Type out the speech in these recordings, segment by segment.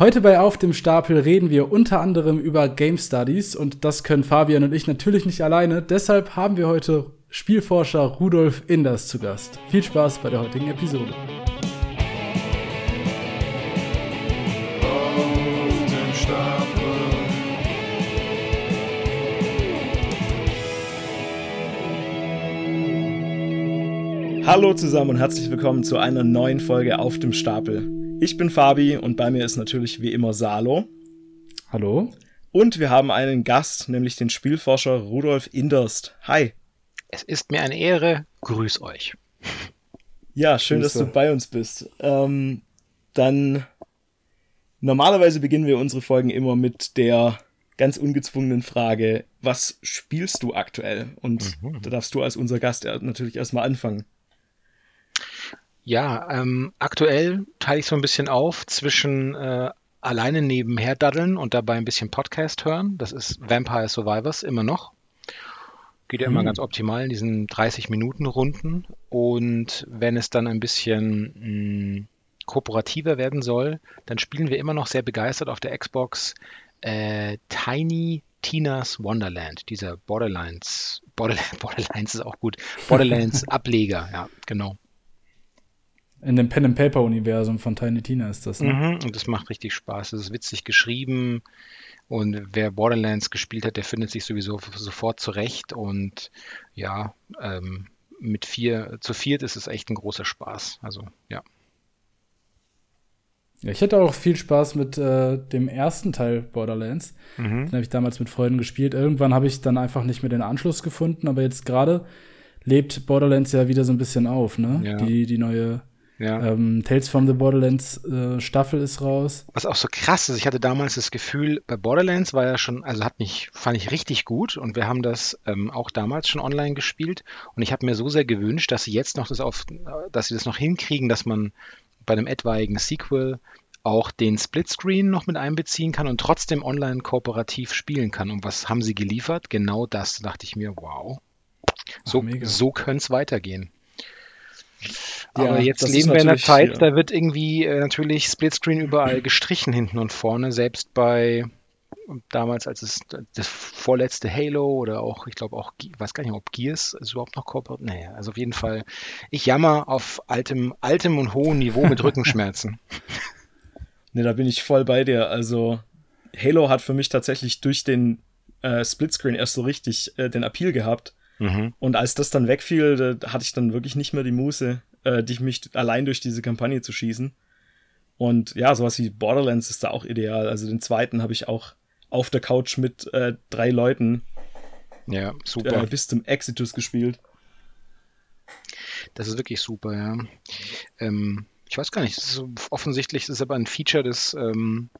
Heute bei Auf dem Stapel reden wir unter anderem über Game Studies und das können Fabian und ich natürlich nicht alleine. Deshalb haben wir heute Spielforscher Rudolf Inders zu Gast. Viel Spaß bei der heutigen Episode. Hallo zusammen und herzlich willkommen zu einer neuen Folge auf dem Stapel. Ich bin Fabi und bei mir ist natürlich wie immer Salo. Hallo. Und wir haben einen Gast, nämlich den Spielforscher Rudolf Inderst. Hi. Es ist mir eine Ehre. Grüß euch. Ja, schön, Grüße. dass du bei uns bist. Ähm, dann normalerweise beginnen wir unsere Folgen immer mit der ganz ungezwungenen Frage, was spielst du aktuell? Und mhm. da darfst du als unser Gast natürlich erstmal anfangen. Ja, ähm, aktuell teile ich so ein bisschen auf zwischen äh, alleine nebenher daddeln und dabei ein bisschen Podcast hören. Das ist Vampire Survivors immer noch. Geht ja immer mhm. ganz optimal in diesen 30 Minuten Runden. Und wenn es dann ein bisschen mh, hm, kooperativer werden soll, dann spielen wir immer noch sehr begeistert auf der Xbox äh, Tiny Tina's Wonderland, dieser Borderlands, Borderlands, Borderlands ist auch gut, Borderlands Ableger, ja, genau. In dem Pen and Paper Universum von Tiny Tina ist das. Ne? Mhm, und das macht richtig Spaß. Es ist witzig geschrieben und wer Borderlands gespielt hat, der findet sich sowieso sofort zurecht und ja, ähm, mit vier zu viert ist es echt ein großer Spaß. Also ja. Ja, ich hatte auch viel Spaß mit äh, dem ersten Teil Borderlands. Mhm. Den habe ich damals mit Freunden gespielt. Irgendwann habe ich dann einfach nicht mehr den Anschluss gefunden, aber jetzt gerade lebt Borderlands ja wieder so ein bisschen auf, ne? Ja. Die, die neue ja. Ähm, Tales from the Borderlands äh, Staffel ist raus. Was auch so krass ist, ich hatte damals das Gefühl, bei Borderlands war ja schon, also hat mich, fand ich richtig gut und wir haben das ähm, auch damals schon online gespielt und ich habe mir so sehr gewünscht, dass sie jetzt noch das auf, dass sie das noch hinkriegen, dass man bei einem etwaigen Sequel auch den Splitscreen noch mit einbeziehen kann und trotzdem online kooperativ spielen kann. Und was haben sie geliefert? Genau das, da dachte ich mir, wow. So, so könnte es weitergehen. Aber ja, jetzt leben wir in einer Zeit, ja. da wird irgendwie äh, natürlich Splitscreen überall gestrichen hinten und vorne, selbst bei damals, als es das vorletzte Halo oder auch, ich glaube auch, ich weiß gar nicht, ob Gears ist überhaupt noch kooperiert. Naja, also auf jeden Fall, ich jammer auf altem, altem und hohem Niveau mit Rückenschmerzen. ne, da bin ich voll bei dir. Also Halo hat für mich tatsächlich durch den äh, Splitscreen erst so richtig äh, den Appeal gehabt. Mhm. Und als das dann wegfiel, da hatte ich dann wirklich nicht mehr die Muße, äh, die mich allein durch diese Kampagne zu schießen. Und ja, sowas wie Borderlands ist da auch ideal. Also den zweiten habe ich auch auf der Couch mit äh, drei Leuten ja, super. Äh, bis zum Exitus gespielt. Das ist wirklich super, ja. Ähm, ich weiß gar nicht, ist offensichtlich ist es aber ein Feature des ähm,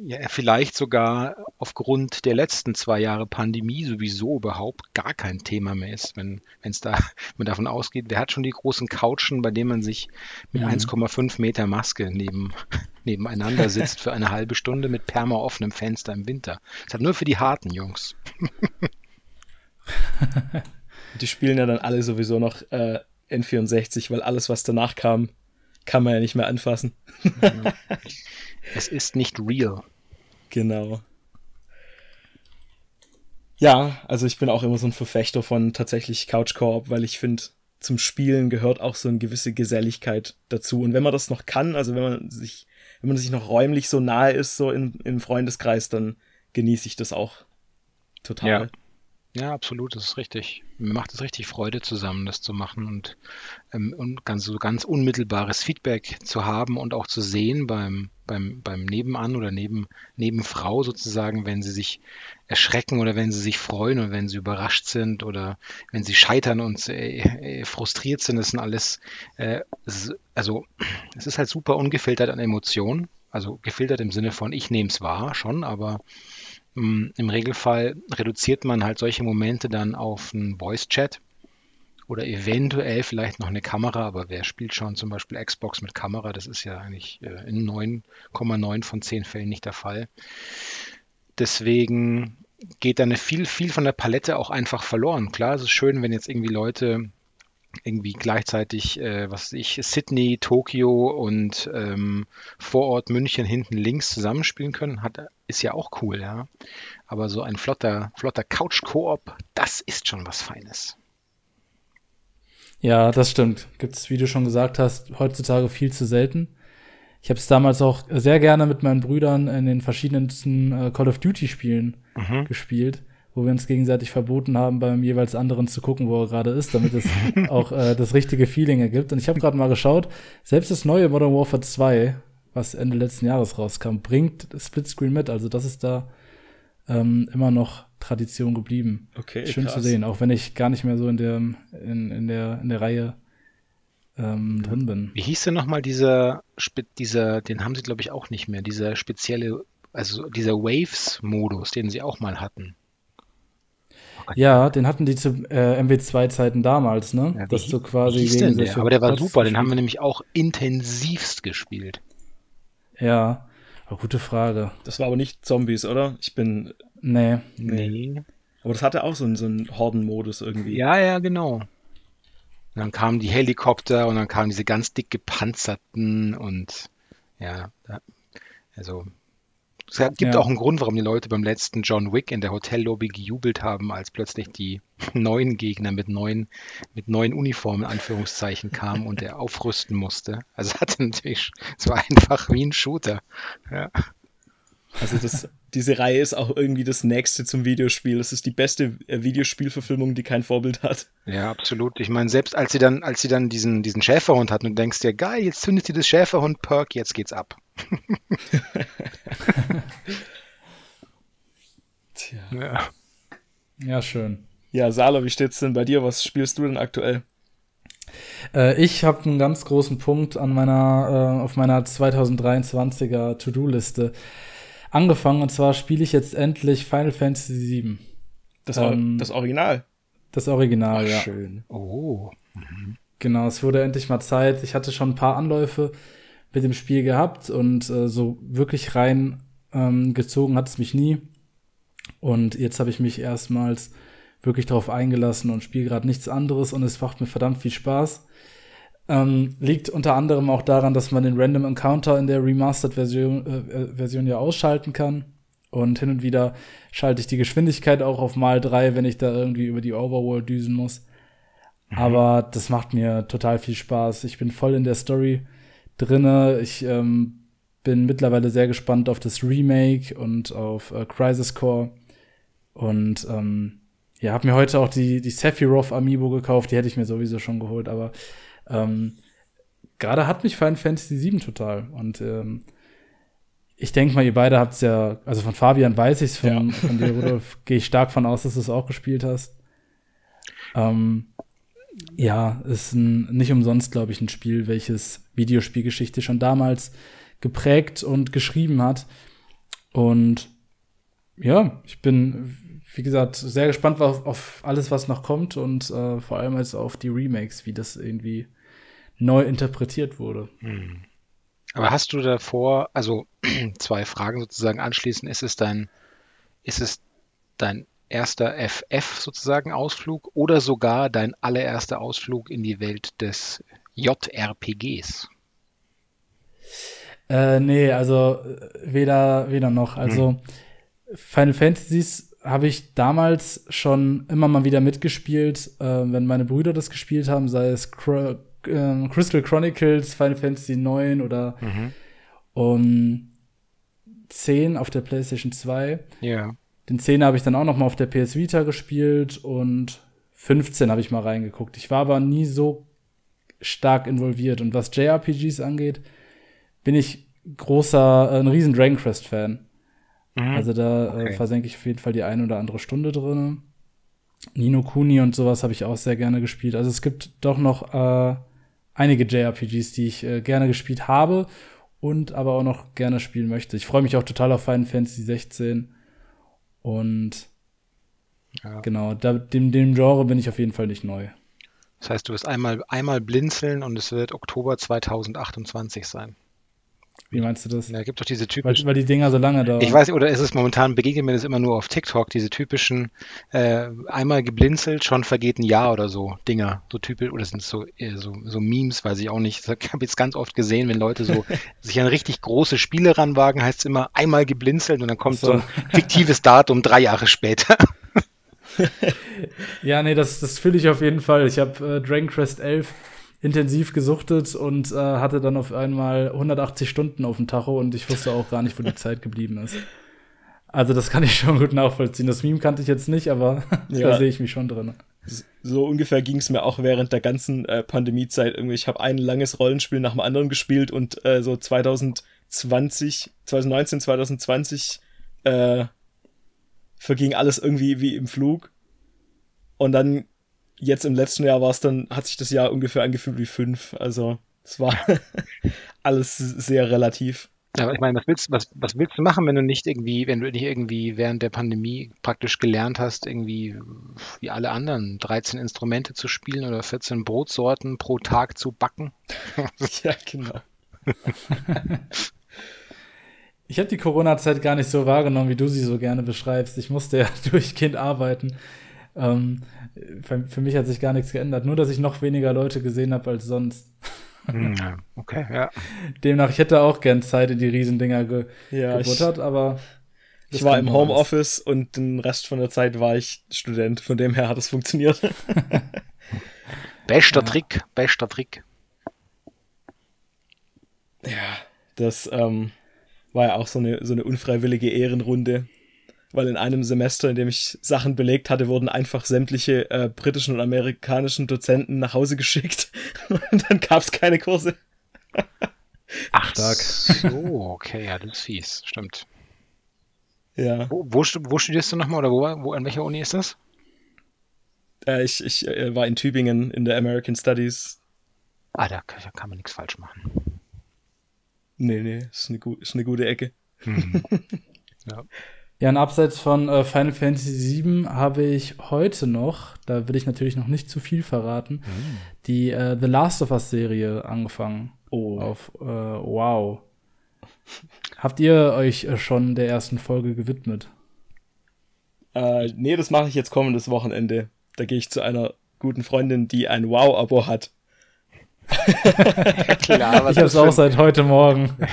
ja, vielleicht sogar aufgrund der letzten zwei Jahre Pandemie sowieso überhaupt gar kein Thema mehr ist, wenn es da man davon ausgeht, wer hat schon die großen Couchen, bei denen man sich mit mhm. 1,5 Meter Maske neben, nebeneinander sitzt für eine halbe Stunde mit perma offenem Fenster im Winter. Das hat nur für die harten Jungs. die spielen ja dann alle sowieso noch äh, N64, weil alles, was danach kam, kann man ja nicht mehr anfassen. Es ist nicht real. Genau. Ja, also ich bin auch immer so ein Verfechter von tatsächlich Couch weil ich finde, zum Spielen gehört auch so eine gewisse Geselligkeit dazu. Und wenn man das noch kann, also wenn man sich, wenn man sich noch räumlich so nahe ist, so in, im Freundeskreis, dann genieße ich das auch total. Ja. Ja, absolut, das ist richtig. Mir macht es richtig Freude, zusammen das zu machen und, ähm, und ganz, so ganz unmittelbares Feedback zu haben und auch zu sehen beim, beim, beim Nebenan oder neben, Nebenfrau sozusagen, wenn sie sich erschrecken oder wenn sie sich freuen oder wenn sie überrascht sind oder wenn sie scheitern und äh, äh, frustriert sind. Das sind alles, äh, also es ist halt super ungefiltert an Emotionen. Also gefiltert im Sinne von, ich nehme es wahr schon, aber Im Regelfall reduziert man halt solche Momente dann auf einen Voice-Chat oder eventuell vielleicht noch eine Kamera, aber wer spielt schon zum Beispiel Xbox mit Kamera? Das ist ja eigentlich äh, in 9,9 von 10 Fällen nicht der Fall. Deswegen geht dann viel, viel von der Palette auch einfach verloren. Klar, es ist schön, wenn jetzt irgendwie Leute irgendwie gleichzeitig, äh, was weiß ich, Sydney, Tokio und ähm, Vorort München hinten links zusammenspielen können, hat, ist ja auch cool, ja. Aber so ein flotter, flotter Couch-Koop, das ist schon was Feines. Ja, das stimmt. Gibt es, wie du schon gesagt hast, heutzutage viel zu selten. Ich habe es damals auch sehr gerne mit meinen Brüdern in den verschiedensten äh, Call of Duty Spielen mhm. gespielt wo wir uns gegenseitig verboten haben, beim jeweils anderen zu gucken, wo er gerade ist, damit es auch äh, das richtige Feeling ergibt. Und ich habe gerade mal geschaut, selbst das neue Modern Warfare 2, was Ende letzten Jahres rauskam, bringt Splitscreen mit. Also das ist da ähm, immer noch Tradition geblieben. Okay, Schön krass. zu sehen, auch wenn ich gar nicht mehr so in der, in, in der, in der Reihe ähm, drin bin. Wie hieß denn nochmal dieser, dieser, den haben sie glaube ich auch nicht mehr, dieser spezielle, also dieser Waves-Modus, den sie auch mal hatten. Ja, den hatten die zu äh, MW2-Zeiten damals, ne? Ja, dass du quasi denn der? Aber der war super, den haben wir nämlich auch intensivst gespielt. Ja, aber gute Frage. Das war aber nicht Zombies, oder? Ich bin. Nee. Nee. Aber das hatte auch so einen, so einen Horden-Modus irgendwie. Ja, ja, genau. Und dann kamen die Helikopter und dann kamen diese ganz dick gepanzerten und ja, also es gibt ja. auch einen Grund, warum die Leute beim letzten John Wick in der Hotellobby gejubelt haben, als plötzlich die neuen Gegner mit neuen, mit neuen Uniformen, in Anführungszeichen, kamen und er aufrüsten musste. Also es hatte natürlich, es war einfach wie ein Shooter. Ja. Also das, diese Reihe ist auch irgendwie das nächste zum Videospiel. Das ist die beste äh, Videospielverfilmung, die kein Vorbild hat. Ja, absolut. Ich meine, selbst als sie dann, als sie dann diesen, diesen Schäferhund hatten und denkst dir, geil, jetzt zündet sie das Schäferhund-Perk, jetzt geht's ab. Tja. Ja. ja, schön. Ja, Salo, wie steht's denn bei dir? Was spielst du denn aktuell? Äh, ich habe einen ganz großen Punkt an meiner, äh, auf meiner 2023er To-Do-Liste angefangen. Und zwar spiele ich jetzt endlich Final Fantasy VII. Das, ähm, das Original? Das Original, Ach, ja. Schön. Oh. Mhm. Genau, es wurde endlich mal Zeit. Ich hatte schon ein paar Anläufe mit dem Spiel gehabt und äh, so wirklich rein ähm, gezogen hat es mich nie. Und jetzt habe ich mich erstmals wirklich darauf eingelassen und spiele gerade nichts anderes und es macht mir verdammt viel Spaß. Ähm, liegt unter anderem auch daran, dass man den Random Encounter in der Remastered-Version äh, äh, Version ja ausschalten kann. Und hin und wieder schalte ich die Geschwindigkeit auch auf mal drei, wenn ich da irgendwie über die Overworld düsen muss. Mhm. Aber das macht mir total viel Spaß. Ich bin voll in der Story drinne. Ich ähm, bin mittlerweile sehr gespannt auf das Remake und auf äh, Crisis Core. Und ähm, ja, habe mir heute auch die, die Sephiroth Amiibo gekauft. Die hätte ich mir sowieso schon geholt. Aber ähm, gerade hat mich Final Fantasy VII total. Und ähm, ich denke mal, ihr beide habt es ja, also von Fabian weiß ich es, von, ja. von dir, Rudolf, gehe ich stark von aus, dass du es auch gespielt hast. Ähm, ja, ist ein, nicht umsonst, glaube ich, ein Spiel, welches Videospielgeschichte schon damals geprägt und geschrieben hat. Und ja, ich bin, wie gesagt, sehr gespannt auf, auf alles, was noch kommt und äh, vor allem als auf die Remakes, wie das irgendwie neu interpretiert wurde. Hm. Aber hast du davor, also zwei Fragen sozusagen anschließend, ist es dein, ist es dein erster FF sozusagen Ausflug oder sogar dein allererster Ausflug in die Welt des JRPGs? Äh, nee, also weder, weder noch. Also hm. Final Fantasies habe ich damals schon immer mal wieder mitgespielt, äh, wenn meine Brüder das gespielt haben, sei es Cro äh, Crystal Chronicles, Final Fantasy 9 oder mhm. um 10 auf der PlayStation 2. Ja. Den 10 habe ich dann auch noch mal auf der PS Vita gespielt und 15 habe ich mal reingeguckt. Ich war aber nie so stark involviert. Und was JRPGs angeht, bin ich großer, äh, ein riesen Dragon Quest Fan. Mhm. Also da äh, okay. äh, versenke ich auf jeden Fall die eine oder andere Stunde drin. Nino Kuni und sowas habe ich auch sehr gerne gespielt. Also es gibt doch noch äh, einige JRPGs, die ich äh, gerne gespielt habe und aber auch noch gerne spielen möchte. Ich freue mich auch total auf Final Fantasy 16 und ja. genau, da, dem, dem Genre bin ich auf jeden Fall nicht neu. Das heißt, du wirst einmal, einmal blinzeln und es wird Oktober 2028 sein. Wie meinst du das? Da gibt doch diese typischen. Weil, weil, die Dinger so lange dauern. Ich weiß, oder ist es momentan, begegnet mir das immer nur auf TikTok, diese typischen, äh, einmal geblinzelt, schon vergeht ein Jahr oder so Dinger. So typisch, oder sind so, so, so Memes, weiß ich auch nicht. Ich habe jetzt ganz oft gesehen, wenn Leute so sich an richtig große Spiele ranwagen, heißt es immer einmal geblinzelt und dann kommt so, so ein fiktives Datum drei Jahre später. ja, nee, das, das fühle ich auf jeden Fall. Ich habe äh, Dragon Quest 11 intensiv gesuchtet und äh, hatte dann auf einmal 180 Stunden auf dem Tacho und ich wusste auch gar nicht, wo die Zeit geblieben ist. Also das kann ich schon gut nachvollziehen. Das Meme kannte ich jetzt nicht, aber ja. da sehe ich mich schon drin. So ungefähr ging es mir auch während der ganzen äh, Pandemiezeit. Irgendwie, ich habe ein langes Rollenspiel nach dem anderen gespielt und äh, so 2020, 2019, 2020 äh, verging alles irgendwie wie im Flug. Und dann jetzt im letzten Jahr war es dann, hat sich das Jahr ungefähr angefühlt wie fünf. Also es war alles sehr relativ. Ja, aber ich meine, was willst, was, was willst du machen, wenn du nicht irgendwie, wenn du nicht irgendwie während der Pandemie praktisch gelernt hast, irgendwie wie alle anderen 13 Instrumente zu spielen oder 14 Brotsorten pro Tag zu backen? ja, genau. Ich habe die Corona-Zeit gar nicht so wahrgenommen, wie du sie so gerne beschreibst. Ich musste ja durchgehend arbeiten. Ähm, für, für, mich hat sich gar nichts geändert. Nur, dass ich noch weniger Leute gesehen habe als sonst. Hm, okay, ja. Demnach, ich hätte auch gern Zeit in die Riesendinger ge ja, gebuttert, ich, aber. Ich war im Homeoffice und den Rest von der Zeit war ich Student. Von dem her hat es funktioniert. bester ja. Trick, bester Trick. Ja, das ähm, war ja auch so eine, so eine unfreiwillige Ehrenrunde weil in einem Semester, in dem ich Sachen belegt hatte, wurden einfach sämtliche äh, britischen und amerikanischen Dozenten nach Hause geschickt und dann gab es keine Kurse. Ach, Stark. so, okay, ja, das ist fies, stimmt. Ja. Wo, wo, wo studierst du nochmal oder wo, wo, an welcher Uni ist das? Äh, ich ich äh, war in Tübingen in der American Studies. Ah, da, da kann man nichts falsch machen. Nee, nee, ist eine, ist eine gute Ecke. Hm. ja. Ja, und abseits von äh, Final Fantasy VII habe ich heute noch, da will ich natürlich noch nicht zu viel verraten, mhm. die äh, The Last of Us Serie angefangen. Oh. Auf äh, Wow. Habt ihr euch äh, schon der ersten Folge gewidmet? Äh, nee, das mache ich jetzt kommendes Wochenende. Da gehe ich zu einer guten Freundin, die ein Wow-Abo hat. Klar, was ich habe es auch seit heute Morgen.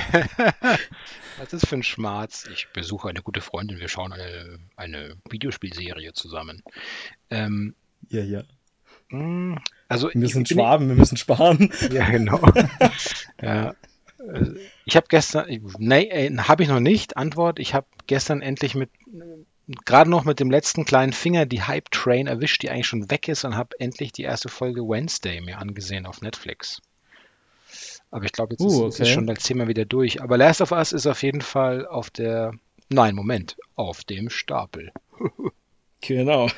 Was ist für ein Schmarz? Ich besuche eine gute Freundin, wir schauen eine, eine Videospielserie zusammen. Ähm, ja, ja. Hm, also wir müssen schwaben, wir müssen sparen. Ja, genau. ja. Äh, ich habe gestern, nee, äh, habe ich noch nicht. Antwort, ich habe gestern endlich mit, gerade noch mit dem letzten kleinen Finger die Hype Train erwischt, die eigentlich schon weg ist und habe endlich die erste Folge Wednesday mir angesehen auf Netflix. Aber ich glaube, jetzt uh, okay. ist, es schon das Thema wieder durch. Aber Last of Us ist auf jeden Fall auf der, nein, Moment, auf dem Stapel. genau.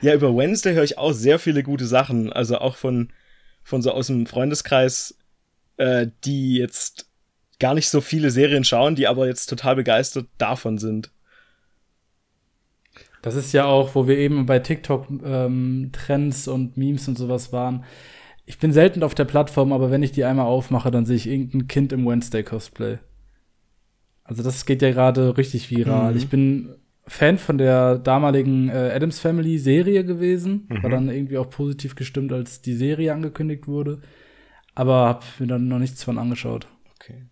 ja, über Wednesday höre ich auch sehr viele gute Sachen. Also auch von, von so aus dem Freundeskreis, äh, die jetzt gar nicht so viele Serien schauen, die aber jetzt total begeistert davon sind. Das ist ja auch, wo wir eben bei TikTok ähm, Trends und Memes und sowas waren ich bin selten auf der Plattform, aber wenn ich die einmal aufmache, dann sehe ich irgendein Kind im Wednesday-Cosplay. Also das geht ja gerade richtig viral. Mhm. Ich bin Fan von der damaligen äh, Adams Family Serie gewesen, mhm. war dann irgendwie auch positiv gestimmt, als die Serie angekündigt wurde, aber habe mir dann noch nichts von angeschaut. Okay.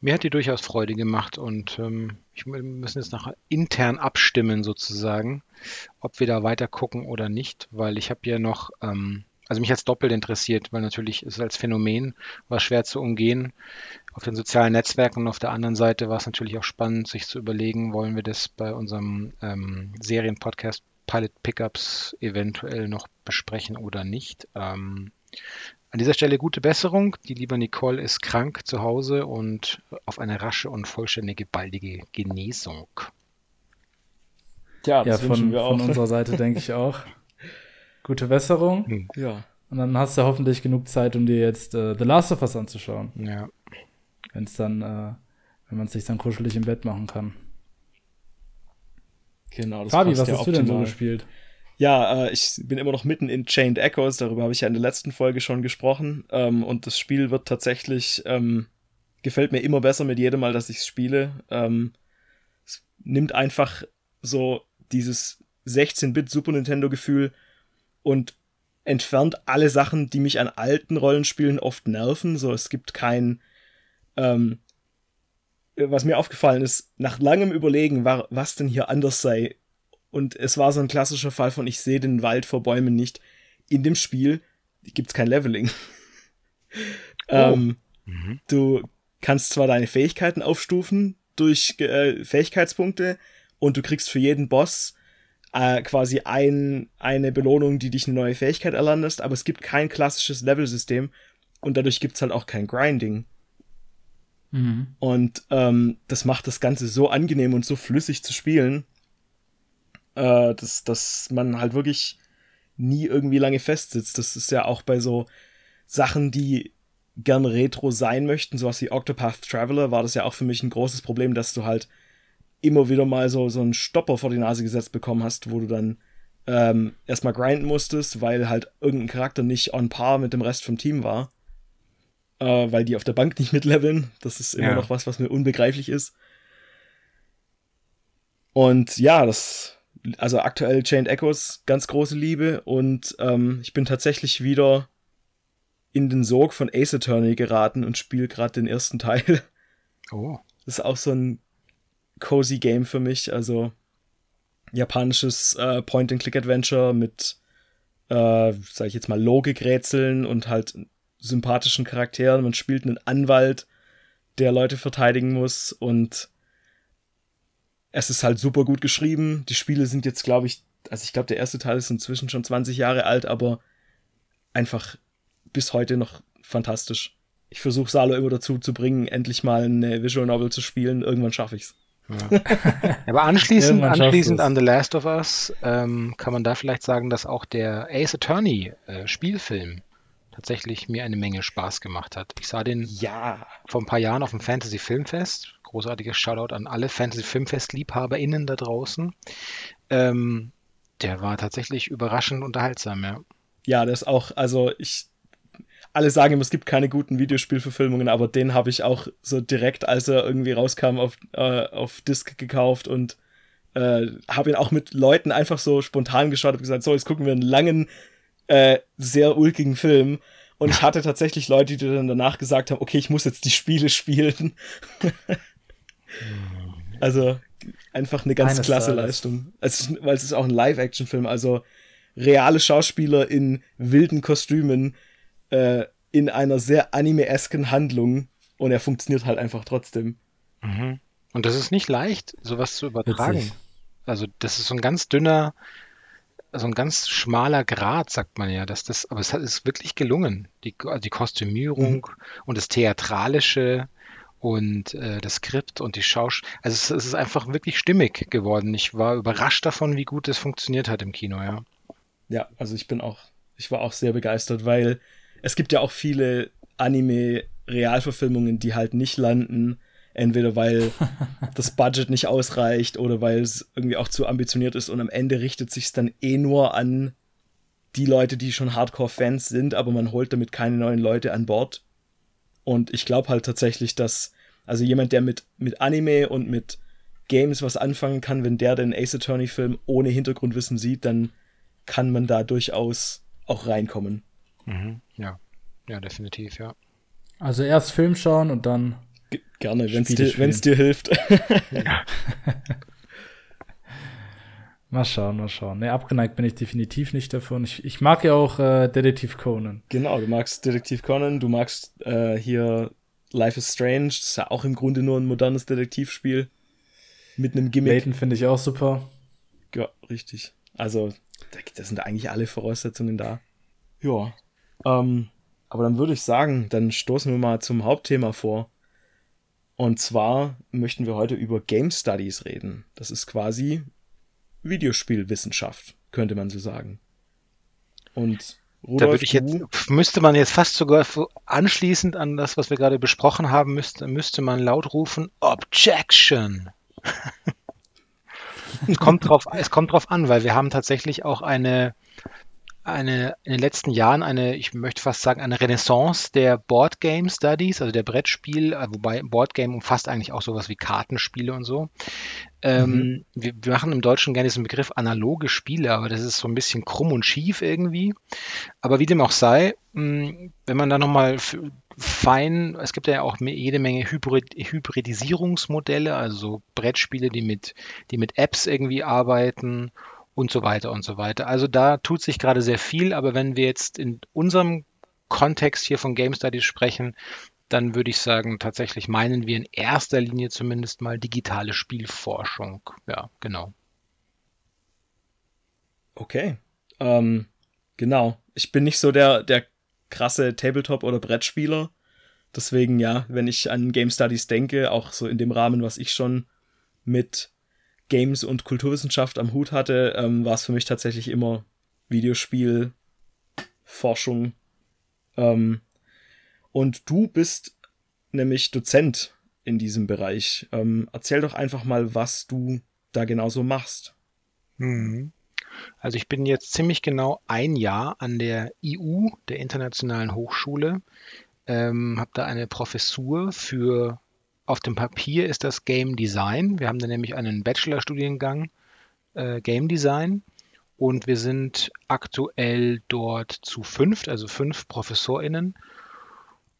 Mir hat die durchaus Freude gemacht und ähm, ich, wir müssen jetzt nachher intern abstimmen sozusagen, ob wir da weiter gucken oder nicht, weil ich habe ja noch ähm, also mich jetzt doppelt interessiert, weil natürlich ist es als Phänomen war schwer zu umgehen auf den sozialen Netzwerken und auf der anderen Seite war es natürlich auch spannend, sich zu überlegen, wollen wir das bei unserem ähm, Serienpodcast Pilot Pickups eventuell noch besprechen oder nicht. Ähm, an dieser Stelle gute Besserung. Die liebe Nicole ist krank zu Hause und auf eine rasche und vollständige, baldige Genesung. Ja, das ja von, wir auch. von unserer Seite denke ich auch. Gute Besserung. Hm. Ja. Und dann hast du hoffentlich genug Zeit, um dir jetzt äh, The Last of Us anzuschauen. Ja. Wenn es dann, äh, wenn man es sich dann kuschelig im Bett machen kann. Genau. Das Fabi, was ja hast optimal. du denn so gespielt? Ja, äh, ich bin immer noch mitten in Chained Echoes, darüber habe ich ja in der letzten Folge schon gesprochen. Ähm, und das Spiel wird tatsächlich, ähm, gefällt mir immer besser mit jedem Mal, dass ich es spiele. Ähm, es nimmt einfach so dieses 16-Bit Super Nintendo-Gefühl und entfernt alle Sachen, die mich an alten Rollenspielen oft nerven. So, es gibt kein, ähm, was mir aufgefallen ist, nach langem Überlegen war, was denn hier anders sei. Und es war so ein klassischer Fall von, ich sehe den Wald vor Bäumen nicht. In dem Spiel gibt's kein Leveling. Oh. ähm, mhm. Du kannst zwar deine Fähigkeiten aufstufen durch äh, Fähigkeitspunkte und du kriegst für jeden Boss äh, quasi ein, eine Belohnung, die dich eine neue Fähigkeit erlandest, aber es gibt kein klassisches Level-System und dadurch gibt's halt auch kein Grinding. Mhm. Und ähm, das macht das Ganze so angenehm und so flüssig zu spielen, äh, dass, dass man halt wirklich nie irgendwie lange festsitzt. Das ist ja auch bei so Sachen, die gern retro sein möchten, sowas wie Octopath Traveler, war das ja auch für mich ein großes Problem, dass du halt immer wieder mal so, so einen Stopper vor die Nase gesetzt bekommen hast, wo du dann ähm, erstmal grinden musstest, weil halt irgendein Charakter nicht on par mit dem Rest vom Team war. Äh, weil die auf der Bank nicht mitleveln. Das ist immer ja. noch was, was mir unbegreiflich ist. Und ja, das, also aktuell Chained Echoes, ganz große Liebe und ähm, ich bin tatsächlich wieder in den Sog von Ace Attorney geraten und spiele gerade den ersten Teil. Oh. Das ist auch so ein cozy Game für mich. Also japanisches äh, Point-and-Click-Adventure mit, äh, sag ich jetzt mal, Logikrätseln und halt sympathischen Charakteren. Man spielt einen Anwalt, der Leute verteidigen muss und es ist halt super gut geschrieben. Die Spiele sind jetzt, glaube ich, also ich glaube, der erste Teil ist inzwischen schon 20 Jahre alt, aber einfach bis heute noch fantastisch. Ich versuche Salo immer dazu zu bringen, endlich mal eine Visual Novel zu spielen. Irgendwann schaffe ich's. Ja. Aber anschließend, anschließend an The Last of Us ähm, kann man da vielleicht sagen, dass auch der Ace Attorney äh, Spielfilm tatsächlich mir eine Menge Spaß gemacht hat. Ich sah den ja. vor ein paar Jahren auf dem Fantasy Filmfest. Großartiges Shoutout an alle Fantasy Filmfest LiebhaberInnen da draußen. Ähm, der war tatsächlich überraschend unterhaltsam, ja. Ja, das auch, also ich alle sagen immer, es gibt keine guten Videospielverfilmungen, aber den habe ich auch so direkt, als er irgendwie rauskam, auf, äh, auf Disc gekauft und äh, habe ihn auch mit Leuten einfach so spontan geschaut und gesagt, so, jetzt gucken wir einen langen, äh, sehr ulkigen Film. Und ich hatte tatsächlich Leute, die dann danach gesagt haben, okay, ich muss jetzt die Spiele spielen. also einfach eine ganz Eines klasse Tages. Leistung. Also, weil es ist auch ein Live-Action-Film, also reale Schauspieler in wilden Kostümen, äh, in einer sehr anime-esken Handlung und er funktioniert halt einfach trotzdem. Mhm. Und das ist nicht leicht, sowas zu übertragen. Witzig. Also das ist so ein ganz dünner, so ein ganz schmaler Grad, sagt man ja, dass das, aber es ist wirklich gelungen. Die, die Kostümierung mhm. und das Theatralische und äh, das Skript und die Schausch, also es, es, ist einfach wirklich stimmig geworden. Ich war überrascht davon, wie gut es funktioniert hat im Kino, ja. Ja, also ich bin auch, ich war auch sehr begeistert, weil es gibt ja auch viele Anime-Realverfilmungen, die halt nicht landen. Entweder weil das Budget nicht ausreicht oder weil es irgendwie auch zu ambitioniert ist und am Ende richtet sich es dann eh nur an die Leute, die schon Hardcore-Fans sind, aber man holt damit keine neuen Leute an Bord. Und ich glaube halt tatsächlich, dass, also jemand, der mit, mit Anime und mit Games was anfangen kann, wenn der den Ace Attorney-Film ohne Hintergrundwissen sieht, dann kann man da durchaus auch reinkommen. Mhm. Ja, ja, definitiv, ja. Also erst Film schauen und dann. G gerne, wenn es dir, dir hilft. ja. mal schauen, mal schauen. Ne, abgeneigt bin ich definitiv nicht davon. Ich, ich mag ja auch äh, Detektiv Conan. Genau, du magst Detektiv Conan, du magst äh, hier Life is Strange, das ist ja auch im Grunde nur ein modernes Detektivspiel. Mit einem Gimmick. Layton finde ich auch super. Ja, richtig. Also, da sind eigentlich alle Voraussetzungen da. Ja. Ähm, aber dann würde ich sagen, dann stoßen wir mal zum Hauptthema vor. Und zwar möchten wir heute über Game Studies reden. Das ist quasi Videospielwissenschaft, könnte man so sagen. Und Rudolf, da würde ich jetzt, müsste man jetzt fast sogar anschließend an das, was wir gerade besprochen haben, müsste, müsste man laut rufen, Objection. es kommt drauf, es kommt drauf an, weil wir haben tatsächlich auch eine, eine, in den letzten Jahren eine, ich möchte fast sagen, eine Renaissance der Board Game Studies, also der Brettspiel, äh, wobei Board Game umfasst eigentlich auch sowas wie Kartenspiele und so. Ähm, mhm. wir, wir, machen im Deutschen gerne diesen Begriff analoge Spiele, aber das ist so ein bisschen krumm und schief irgendwie. Aber wie dem auch sei, mh, wenn man da nochmal fein, es gibt ja auch jede Menge Hybrid, Hybridisierungsmodelle, also Brettspiele, die mit, die mit Apps irgendwie arbeiten und so weiter und so weiter. Also da tut sich gerade sehr viel, aber wenn wir jetzt in unserem Kontext hier von Game Studies sprechen, dann würde ich sagen, tatsächlich meinen wir in erster Linie zumindest mal digitale Spielforschung. Ja, genau. Okay. Ähm, genau. Ich bin nicht so der, der krasse Tabletop- oder Brettspieler. Deswegen, ja, wenn ich an Game Studies denke, auch so in dem Rahmen, was ich schon mit Games und Kulturwissenschaft am Hut hatte, ähm, war es für mich tatsächlich immer Videospiel, Forschung. Ähm, und du bist nämlich Dozent in diesem Bereich. Ähm, erzähl doch einfach mal, was du da genauso machst. Mhm. Also ich bin jetzt ziemlich genau ein Jahr an der IU, der Internationalen Hochschule, ähm, habe da eine Professur für auf dem Papier ist das Game Design. Wir haben da nämlich einen Bachelorstudiengang äh, Game Design und wir sind aktuell dort zu fünft, also fünf ProfessorInnen.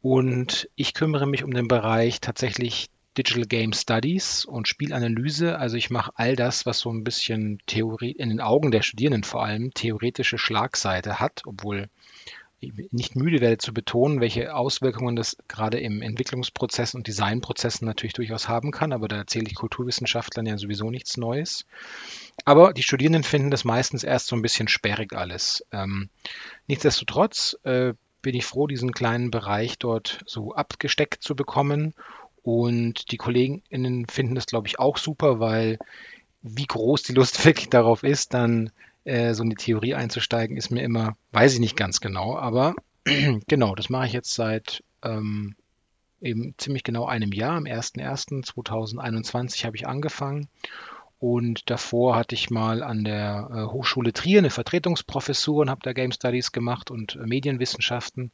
Und ich kümmere mich um den Bereich tatsächlich Digital Game Studies und Spielanalyse. Also ich mache all das, was so ein bisschen Theorie, in den Augen der Studierenden vor allem, theoretische Schlagseite hat, obwohl nicht müde werde zu betonen, welche Auswirkungen das gerade im Entwicklungsprozess und Designprozessen natürlich durchaus haben kann. Aber da erzähle ich Kulturwissenschaftlern ja sowieso nichts Neues. Aber die Studierenden finden das meistens erst so ein bisschen sperrig alles. Ähm, nichtsdestotrotz äh, bin ich froh, diesen kleinen Bereich dort so abgesteckt zu bekommen. Und die KollegInnen finden das, glaube ich, auch super, weil wie groß die Lust wirklich darauf ist, dann äh, so in die Theorie einzusteigen, ist mir immer, weiß ich nicht ganz genau, aber genau, das mache ich jetzt seit ähm, eben ziemlich genau einem Jahr. Am 01.01.2021 habe ich angefangen und davor hatte ich mal an der äh, Hochschule Trier eine Vertretungsprofessur und habe da Game Studies gemacht und äh, Medienwissenschaften.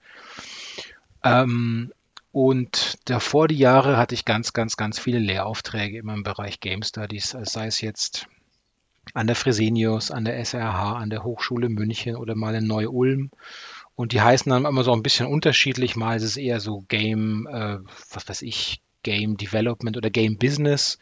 Ähm, und davor die Jahre hatte ich ganz, ganz, ganz viele Lehraufträge immer im Bereich Game Studies, sei es jetzt an der Fresenius, an der SRH, an der Hochschule München oder mal in Neu-Ulm. Und die heißen dann immer so ein bisschen unterschiedlich. Mal ist es eher so Game, äh, was weiß ich, Game Development oder Game Business.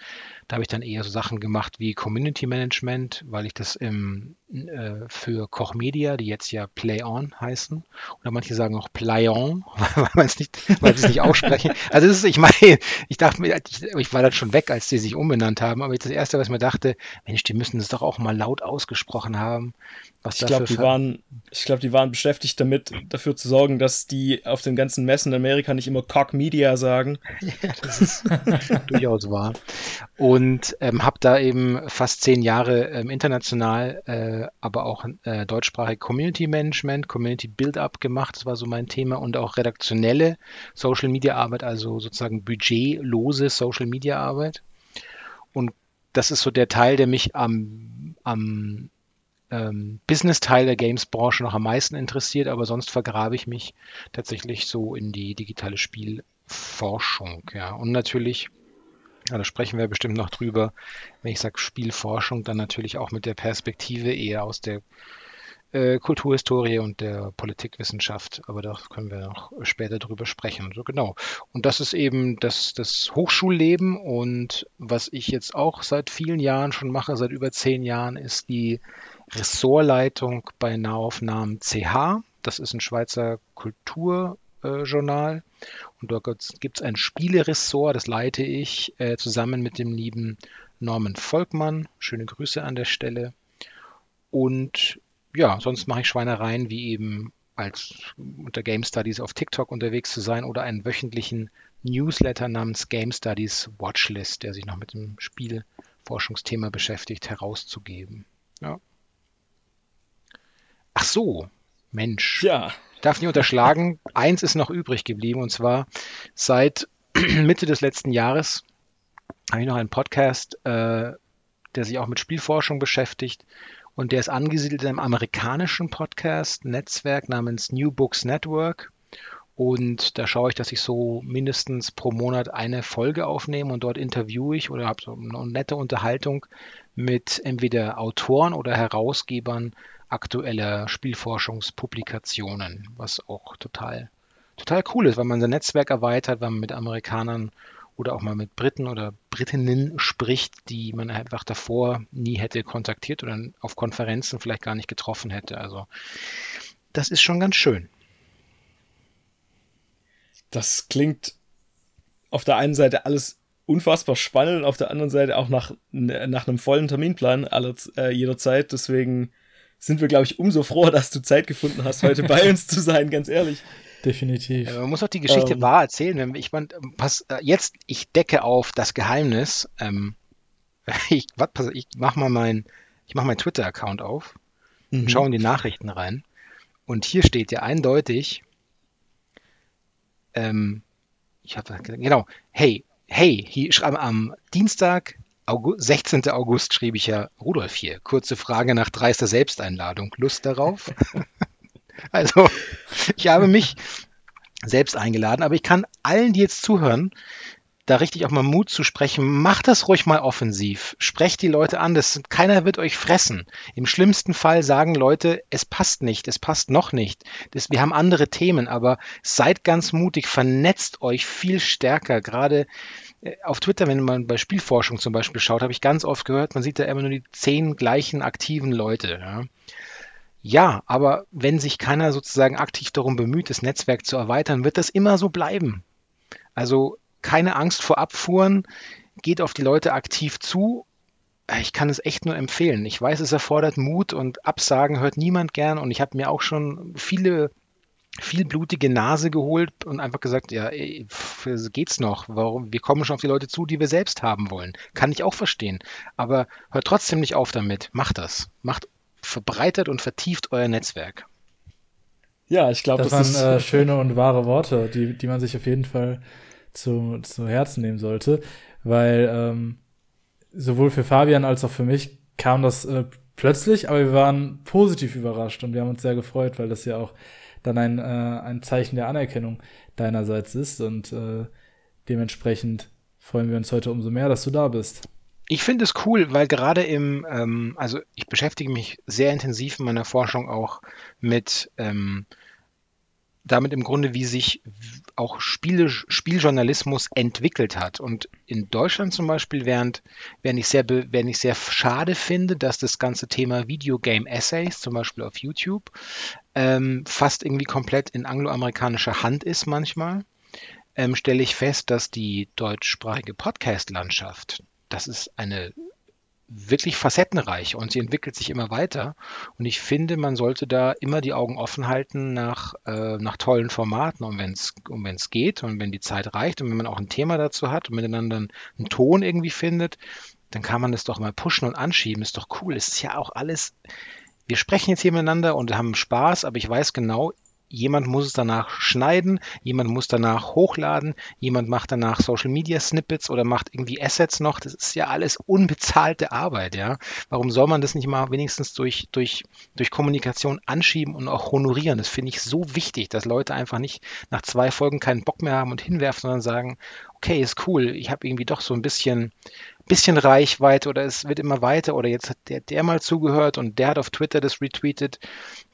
Da habe ich dann eher so Sachen gemacht wie Community Management, weil ich das im, äh, für Koch Media, die jetzt ja Play On heißen, oder manche sagen auch Play On, weil man es nicht, weil sie es nicht aussprechen. Also das ist, ich meine, ich dachte mir, ich, ich war dann schon weg, als sie sich umbenannt haben, aber das erste, was ich mir dachte, Mensch, die müssen es doch auch mal laut ausgesprochen haben. Ich glaube, die waren, ich glaube, die waren beschäftigt damit, dafür zu sorgen, dass die auf den ganzen Messen in Amerika nicht immer Cock Media sagen. Ja, das ist durchaus wahr. Und ähm, habe da eben fast zehn Jahre ähm, international, äh, aber auch äh, deutschsprachig Community Management, Community Build-up gemacht. Das war so mein Thema und auch redaktionelle Social Media Arbeit, also sozusagen budgetlose Social Media Arbeit. Und das ist so der Teil, der mich am, am ähm, Business-Teil der Games-Branche noch am meisten interessiert, aber sonst vergrabe ich mich tatsächlich so in die digitale Spielforschung. Ja. Und natürlich, da sprechen wir bestimmt noch drüber, wenn ich sage Spielforschung, dann natürlich auch mit der Perspektive eher aus der äh, Kulturhistorie und der Politikwissenschaft, aber da können wir noch später drüber sprechen. So genau. Und das ist eben das, das Hochschulleben und was ich jetzt auch seit vielen Jahren schon mache, seit über zehn Jahren, ist die Ressortleitung bei Nahaufnahmen CH. Das ist ein Schweizer Kulturjournal. und dort gibt es ein Spieleressort, das leite ich äh, zusammen mit dem lieben Norman Volkmann. Schöne Grüße an der Stelle. Und ja, sonst mache ich Schweinereien wie eben als unter Game Studies auf TikTok unterwegs zu sein oder einen wöchentlichen Newsletter namens Game Studies Watchlist, der sich noch mit dem Spielforschungsthema beschäftigt, herauszugeben. Ja. Ach so, Mensch. Ja. Darf nicht unterschlagen, eins ist noch übrig geblieben und zwar seit Mitte des letzten Jahres habe ich noch einen Podcast, äh, der sich auch mit Spielforschung beschäftigt. Und der ist angesiedelt in einem amerikanischen Podcast-Netzwerk namens New Books Network. Und da schaue ich, dass ich so mindestens pro Monat eine Folge aufnehme und dort interviewe ich oder habe so eine nette Unterhaltung mit entweder Autoren oder Herausgebern aktueller Spielforschungspublikationen, was auch total, total cool ist, weil man sein Netzwerk erweitert, weil man mit Amerikanern oder auch mal mit Briten oder Britinnen spricht, die man einfach davor nie hätte kontaktiert oder auf Konferenzen vielleicht gar nicht getroffen hätte. Also das ist schon ganz schön. Das klingt auf der einen Seite alles unfassbar spannend, auf der anderen Seite auch nach, nach einem vollen Terminplan aller, äh, jederzeit. Deswegen sind wir, glaube ich, umso froher, dass du Zeit gefunden hast, heute bei uns zu sein, ganz ehrlich. Definitiv. Ja, man muss auch die Geschichte ähm, wahr erzählen. Ich mein, pass, äh, jetzt, ich decke auf das Geheimnis. Ähm, ich, was, pass, ich mach mal mein, ich mach meinen Twitter-Account auf und mhm. schaue in die Nachrichten rein. Und hier steht ja eindeutig, ähm, ich habe genau, hey, hey, hier, am, am Dienstag, August, 16. August schrieb ich ja Rudolf hier. Kurze Frage nach dreister Selbsteinladung. Lust darauf? also, ich habe mich selbst eingeladen, aber ich kann allen, die jetzt zuhören, da richtig auch mal Mut zu sprechen. Macht das ruhig mal offensiv. Sprecht die Leute an. Das, keiner wird euch fressen. Im schlimmsten Fall sagen Leute, es passt nicht, es passt noch nicht. Das, wir haben andere Themen, aber seid ganz mutig, vernetzt euch viel stärker. Gerade auf Twitter, wenn man bei Spielforschung zum Beispiel schaut, habe ich ganz oft gehört, man sieht da immer nur die zehn gleichen aktiven Leute. Ja. Ja, aber wenn sich keiner sozusagen aktiv darum bemüht, das Netzwerk zu erweitern, wird das immer so bleiben. Also keine Angst vor Abfuhren, geht auf die Leute aktiv zu. Ich kann es echt nur empfehlen. Ich weiß, es erfordert Mut und Absagen hört niemand gern und ich habe mir auch schon viele viel blutige Nase geholt und einfach gesagt, ja, geht's noch? Warum? Wir kommen schon auf die Leute zu, die wir selbst haben wollen. Kann ich auch verstehen. Aber hört trotzdem nicht auf damit. Macht das. Macht, verbreitet und vertieft euer Netzwerk. Ja, ich glaube, das, das waren äh, schöne und wahre Worte, die, die man sich auf jeden Fall zu, zu Herzen nehmen sollte, weil ähm, sowohl für Fabian als auch für mich kam das äh, plötzlich, aber wir waren positiv überrascht und wir haben uns sehr gefreut, weil das ja auch dann ein, äh, ein Zeichen der Anerkennung deinerseits ist und äh, dementsprechend freuen wir uns heute umso mehr, dass du da bist. Ich finde es cool, weil gerade im, ähm, also ich beschäftige mich sehr intensiv in meiner Forschung auch mit ähm, damit im Grunde, wie sich auch Spiele, Spieljournalismus entwickelt hat. Und in Deutschland zum Beispiel, während, während, ich sehr, während ich sehr schade finde, dass das ganze Thema Videogame Essays, zum Beispiel auf YouTube, ähm, fast irgendwie komplett in angloamerikanischer Hand ist manchmal, ähm, stelle ich fest, dass die deutschsprachige Podcast-Landschaft, das ist eine wirklich facettenreich und sie entwickelt sich immer weiter. Und ich finde, man sollte da immer die Augen offen halten nach, äh, nach tollen Formaten. Und wenn es um wenn's geht und wenn die Zeit reicht und wenn man auch ein Thema dazu hat und miteinander einen Ton irgendwie findet, dann kann man das doch mal pushen und anschieben. Ist doch cool. Es ist ja auch alles. Wir sprechen jetzt hier miteinander und haben Spaß, aber ich weiß genau, Jemand muss es danach schneiden, jemand muss danach hochladen, jemand macht danach Social Media Snippets oder macht irgendwie Assets noch. Das ist ja alles unbezahlte Arbeit, ja. Warum soll man das nicht mal wenigstens durch, durch, durch Kommunikation anschieben und auch honorieren? Das finde ich so wichtig, dass Leute einfach nicht nach zwei Folgen keinen Bock mehr haben und hinwerfen, sondern sagen, okay, ist cool, ich habe irgendwie doch so ein bisschen bisschen Reichweite oder es wird immer weiter oder jetzt hat der, der mal zugehört und der hat auf Twitter das retweetet.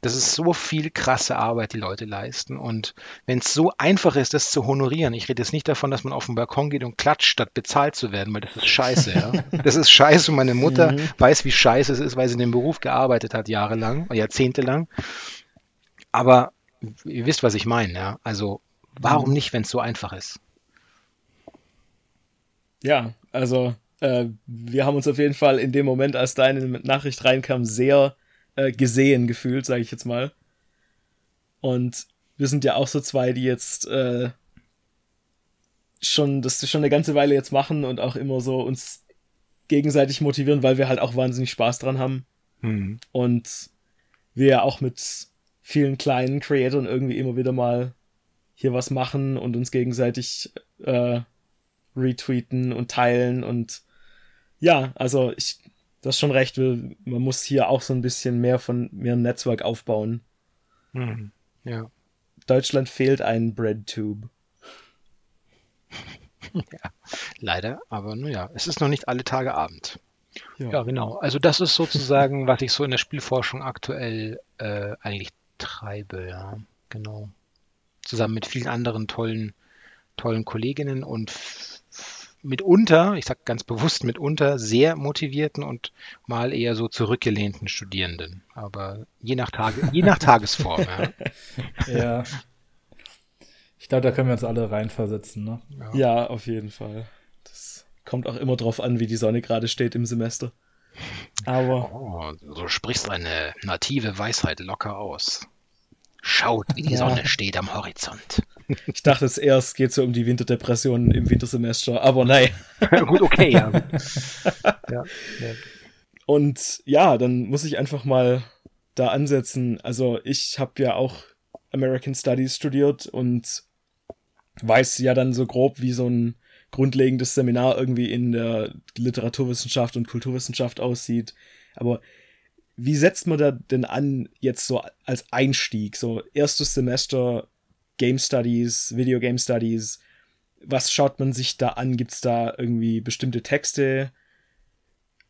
Das ist so viel krasse Arbeit, die Leute leisten. Und wenn es so einfach ist, das zu honorieren, ich rede jetzt nicht davon, dass man auf den Balkon geht und klatscht, statt bezahlt zu werden, weil das ist scheiße, ja. Das ist scheiße und meine Mutter mhm. weiß, wie scheiße es ist, weil sie in dem Beruf gearbeitet hat, jahrelang, jahrzehntelang. Aber ihr wisst, was ich meine, ja. Also warum mhm. nicht, wenn es so einfach ist? Ja, also äh, wir haben uns auf jeden Fall in dem Moment, als deine Nachricht reinkam, sehr äh, gesehen gefühlt, sage ich jetzt mal. Und wir sind ja auch so zwei, die jetzt äh, schon das schon eine ganze Weile jetzt machen und auch immer so uns gegenseitig motivieren, weil wir halt auch wahnsinnig Spaß dran haben. Mhm. Und wir ja auch mit vielen kleinen Creatoren irgendwie immer wieder mal hier was machen und uns gegenseitig äh, retweeten und teilen und ja, also ich du hast schon recht, man muss hier auch so ein bisschen mehr von mehr ein Netzwerk aufbauen. Hm, ja. Deutschland fehlt ein Breadtube. ja, leider, aber nun ja, es ist noch nicht alle Tage Abend. Ja. ja. genau. Also das ist sozusagen, was ich so in der Spielforschung aktuell äh, eigentlich treibe, ja, genau. Zusammen mit vielen anderen tollen, tollen Kolleginnen und mitunter, ich sage ganz bewusst mitunter, sehr motivierten und mal eher so zurückgelehnten Studierenden. Aber je nach, Tage, je nach Tagesform. ja. ja. Ich glaube, da können wir uns alle reinversetzen, ne? Ja. ja, auf jeden Fall. Das kommt auch immer drauf an, wie die Sonne gerade steht im Semester. Aber. Oh, so sprichst eine native Weisheit locker aus. Schaut, wie die ja. Sonne steht am Horizont. Ich dachte es erst geht so um die Winterdepressionen im Wintersemester, aber nein. Gut, okay, ja. ja. Und ja, dann muss ich einfach mal da ansetzen. Also ich habe ja auch American Studies studiert und weiß ja dann so grob, wie so ein grundlegendes Seminar irgendwie in der Literaturwissenschaft und Kulturwissenschaft aussieht. Aber wie setzt man da denn an, jetzt so als Einstieg? So erstes Semester Game Studies, Video Game Studies. Was schaut man sich da an? Gibt es da irgendwie bestimmte Texte?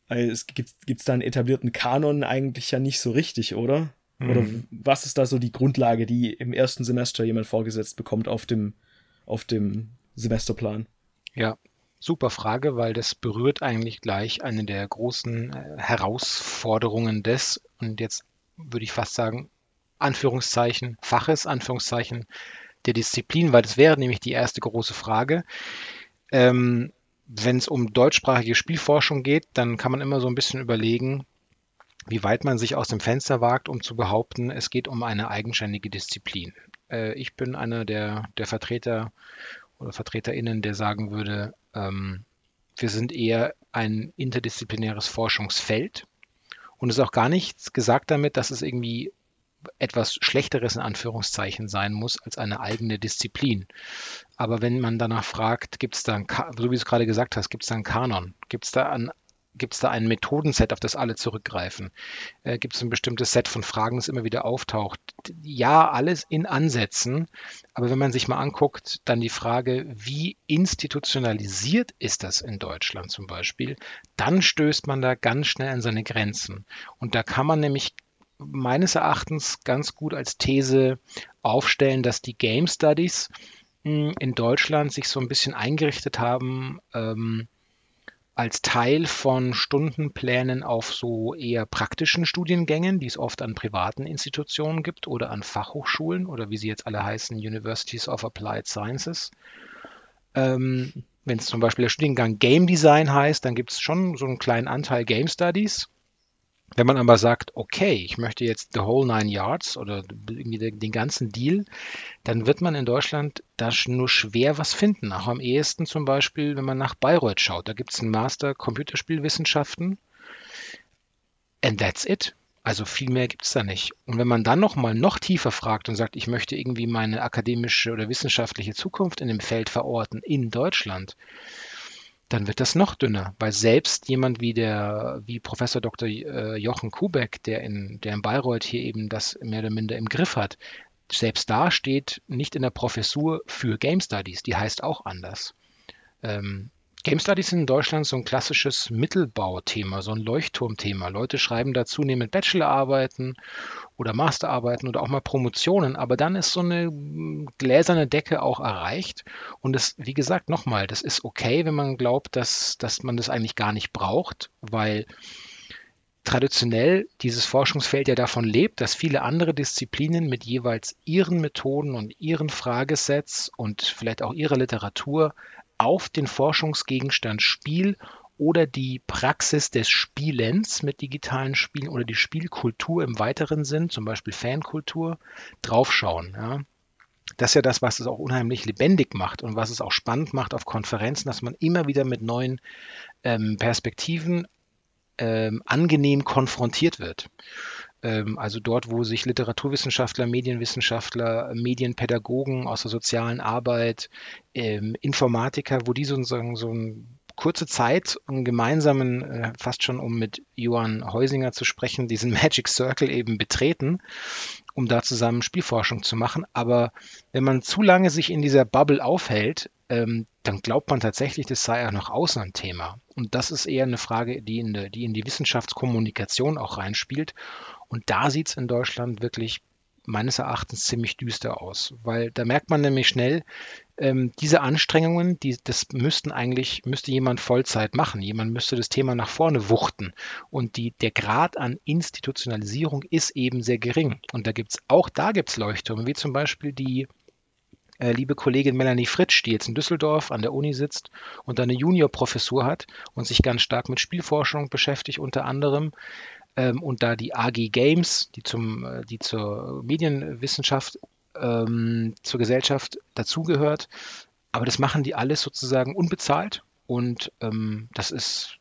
Es gibt es da einen etablierten Kanon eigentlich ja nicht so richtig, oder? Mhm. Oder was ist da so die Grundlage, die im ersten Semester jemand vorgesetzt bekommt auf dem, auf dem Semesterplan? Ja, super Frage, weil das berührt eigentlich gleich eine der großen äh, Herausforderungen des, und jetzt würde ich fast sagen, Anführungszeichen, Faches, Anführungszeichen, der Disziplin, weil das wäre nämlich die erste große Frage. Ähm, Wenn es um deutschsprachige Spielforschung geht, dann kann man immer so ein bisschen überlegen, wie weit man sich aus dem Fenster wagt, um zu behaupten, es geht um eine eigenständige Disziplin. Äh, ich bin einer der, der Vertreter oder VertreterInnen, der sagen würde, ähm, wir sind eher ein interdisziplinäres Forschungsfeld. Und es ist auch gar nichts gesagt damit, dass es irgendwie etwas Schlechteres in Anführungszeichen sein muss als eine eigene Disziplin. Aber wenn man danach fragt, gibt es da, ein, so wie du es gerade gesagt hast, gibt es da einen Kanon? Gibt es da ein Gibt es da ein Methodenset, auf das alle zurückgreifen? Äh, Gibt es ein bestimmtes Set von Fragen, das immer wieder auftaucht? Ja, alles in Ansätzen. Aber wenn man sich mal anguckt, dann die Frage, wie institutionalisiert ist das in Deutschland zum Beispiel, dann stößt man da ganz schnell an seine Grenzen. Und da kann man nämlich meines Erachtens ganz gut als These aufstellen, dass die Game Studies hm, in Deutschland sich so ein bisschen eingerichtet haben, ähm, als Teil von Stundenplänen auf so eher praktischen Studiengängen, die es oft an privaten Institutionen gibt oder an Fachhochschulen oder wie sie jetzt alle heißen, Universities of Applied Sciences. Ähm, Wenn es zum Beispiel der Studiengang Game Design heißt, dann gibt es schon so einen kleinen Anteil Game Studies. Wenn man aber sagt, okay, ich möchte jetzt the whole nine yards oder den ganzen Deal, dann wird man in Deutschland da nur schwer was finden. Auch am ehesten zum Beispiel, wenn man nach Bayreuth schaut. Da gibt es einen Master Computerspielwissenschaften. And that's it. Also viel mehr gibt es da nicht. Und wenn man dann noch mal noch tiefer fragt und sagt, ich möchte irgendwie meine akademische oder wissenschaftliche Zukunft in dem Feld verorten in Deutschland, dann wird das noch dünner, weil selbst jemand wie der, wie Professor Dr. Äh, Jochen Kubeck, der in, der in Bayreuth hier eben das mehr oder minder im Griff hat, selbst da steht nicht in der Professur für Game Studies, die heißt auch anders. Ähm, Game Studies sind in Deutschland so ein klassisches Mittelbauthema, so ein Leuchtturmthema. Leute schreiben da zunehmend Bachelorarbeiten oder Masterarbeiten oder auch mal Promotionen, aber dann ist so eine gläserne Decke auch erreicht. Und das, wie gesagt, nochmal, das ist okay, wenn man glaubt, dass, dass man das eigentlich gar nicht braucht, weil traditionell dieses Forschungsfeld ja davon lebt, dass viele andere Disziplinen mit jeweils ihren Methoden und ihren Fragesets und vielleicht auch ihrer Literatur auf den Forschungsgegenstand Spiel oder die Praxis des Spielens mit digitalen Spielen oder die Spielkultur im weiteren Sinn, zum Beispiel Fankultur, draufschauen. Ja. Das ist ja das, was es auch unheimlich lebendig macht und was es auch spannend macht auf Konferenzen, dass man immer wieder mit neuen ähm, Perspektiven ähm, angenehm konfrontiert wird. Ähm, also dort, wo sich Literaturwissenschaftler, Medienwissenschaftler, Medienpädagogen aus der sozialen Arbeit, ähm, Informatiker, wo die sozusagen so ein kurze Zeit einen gemeinsamen, äh, fast schon um mit Johann Heusinger zu sprechen, diesen Magic Circle eben betreten, um da zusammen Spielforschung zu machen. Aber wenn man zu lange sich in dieser Bubble aufhält, ähm, dann glaubt man tatsächlich, das sei auch noch Auslandthema. Und das ist eher eine Frage, die in, die, die in die Wissenschaftskommunikation auch reinspielt. Und da sieht es in Deutschland wirklich meines Erachtens ziemlich düster aus, weil da merkt man nämlich schnell, ähm, diese Anstrengungen, die, das müssten eigentlich, müsste jemand Vollzeit machen. Jemand müsste das Thema nach vorne wuchten. Und die, der Grad an Institutionalisierung ist eben sehr gering. Und da gibt's auch da gibt's Leuchttürme, wie zum Beispiel die äh, liebe Kollegin Melanie Fritsch, die jetzt in Düsseldorf an der Uni sitzt und eine Juniorprofessur hat und sich ganz stark mit Spielforschung beschäftigt, unter anderem. Ähm, und da die AG Games, die, zum, äh, die zur Medienwissenschaft, ähm, zur Gesellschaft dazugehört. Aber das machen die alles sozusagen unbezahlt und ähm, das ist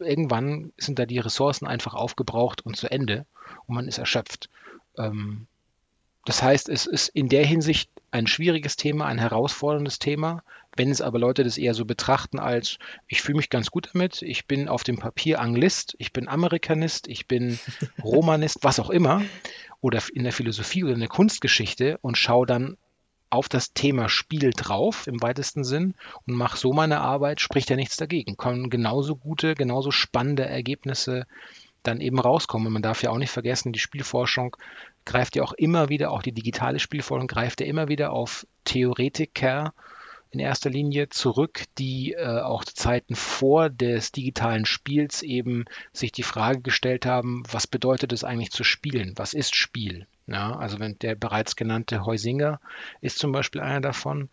irgendwann sind da die Ressourcen einfach aufgebraucht und zu Ende und man ist erschöpft. Ähm, das heißt, es ist in der Hinsicht ein schwieriges Thema, ein herausforderndes Thema. Wenn es aber Leute das eher so betrachten als, ich fühle mich ganz gut damit, ich bin auf dem Papier Anglist, ich bin Amerikanist, ich bin Romanist, was auch immer, oder in der Philosophie oder in der Kunstgeschichte und schaue dann auf das Thema Spiel drauf im weitesten Sinn und mache so meine Arbeit, spricht ja nichts dagegen. Kommen genauso gute, genauso spannende Ergebnisse dann eben rauskommen. Man darf ja auch nicht vergessen, die Spielforschung greift ja auch immer wieder, auch die digitale Spielforschung greift ja immer wieder auf Theoretiker in erster Linie zurück, die äh, auch Zeiten vor des digitalen Spiels eben sich die Frage gestellt haben, was bedeutet es eigentlich zu spielen? Was ist Spiel? Ja, also wenn der bereits genannte Heusinger ist zum Beispiel einer davon,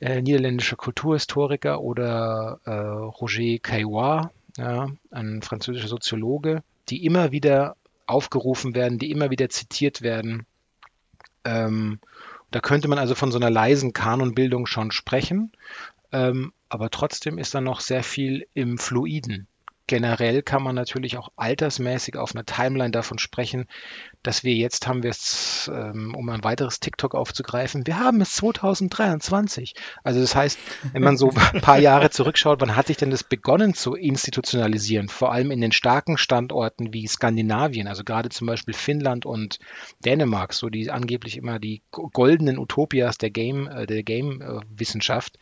äh, niederländischer Kulturhistoriker oder äh, Roger Caillois, ja, ein französischer Soziologe, die immer wieder aufgerufen werden, die immer wieder zitiert werden. Ähm, da könnte man also von so einer leisen Kanonbildung schon sprechen, ähm, aber trotzdem ist da noch sehr viel im Fluiden generell kann man natürlich auch altersmäßig auf einer Timeline davon sprechen, dass wir jetzt haben wir es, ähm, um ein weiteres TikTok aufzugreifen, wir haben es 2023. Also das heißt, wenn man so ein paar Jahre zurückschaut, wann hat sich denn das begonnen zu institutionalisieren? Vor allem in den starken Standorten wie Skandinavien, also gerade zum Beispiel Finnland und Dänemark, so die angeblich immer die goldenen Utopias der Game, äh, der Game-Wissenschaft.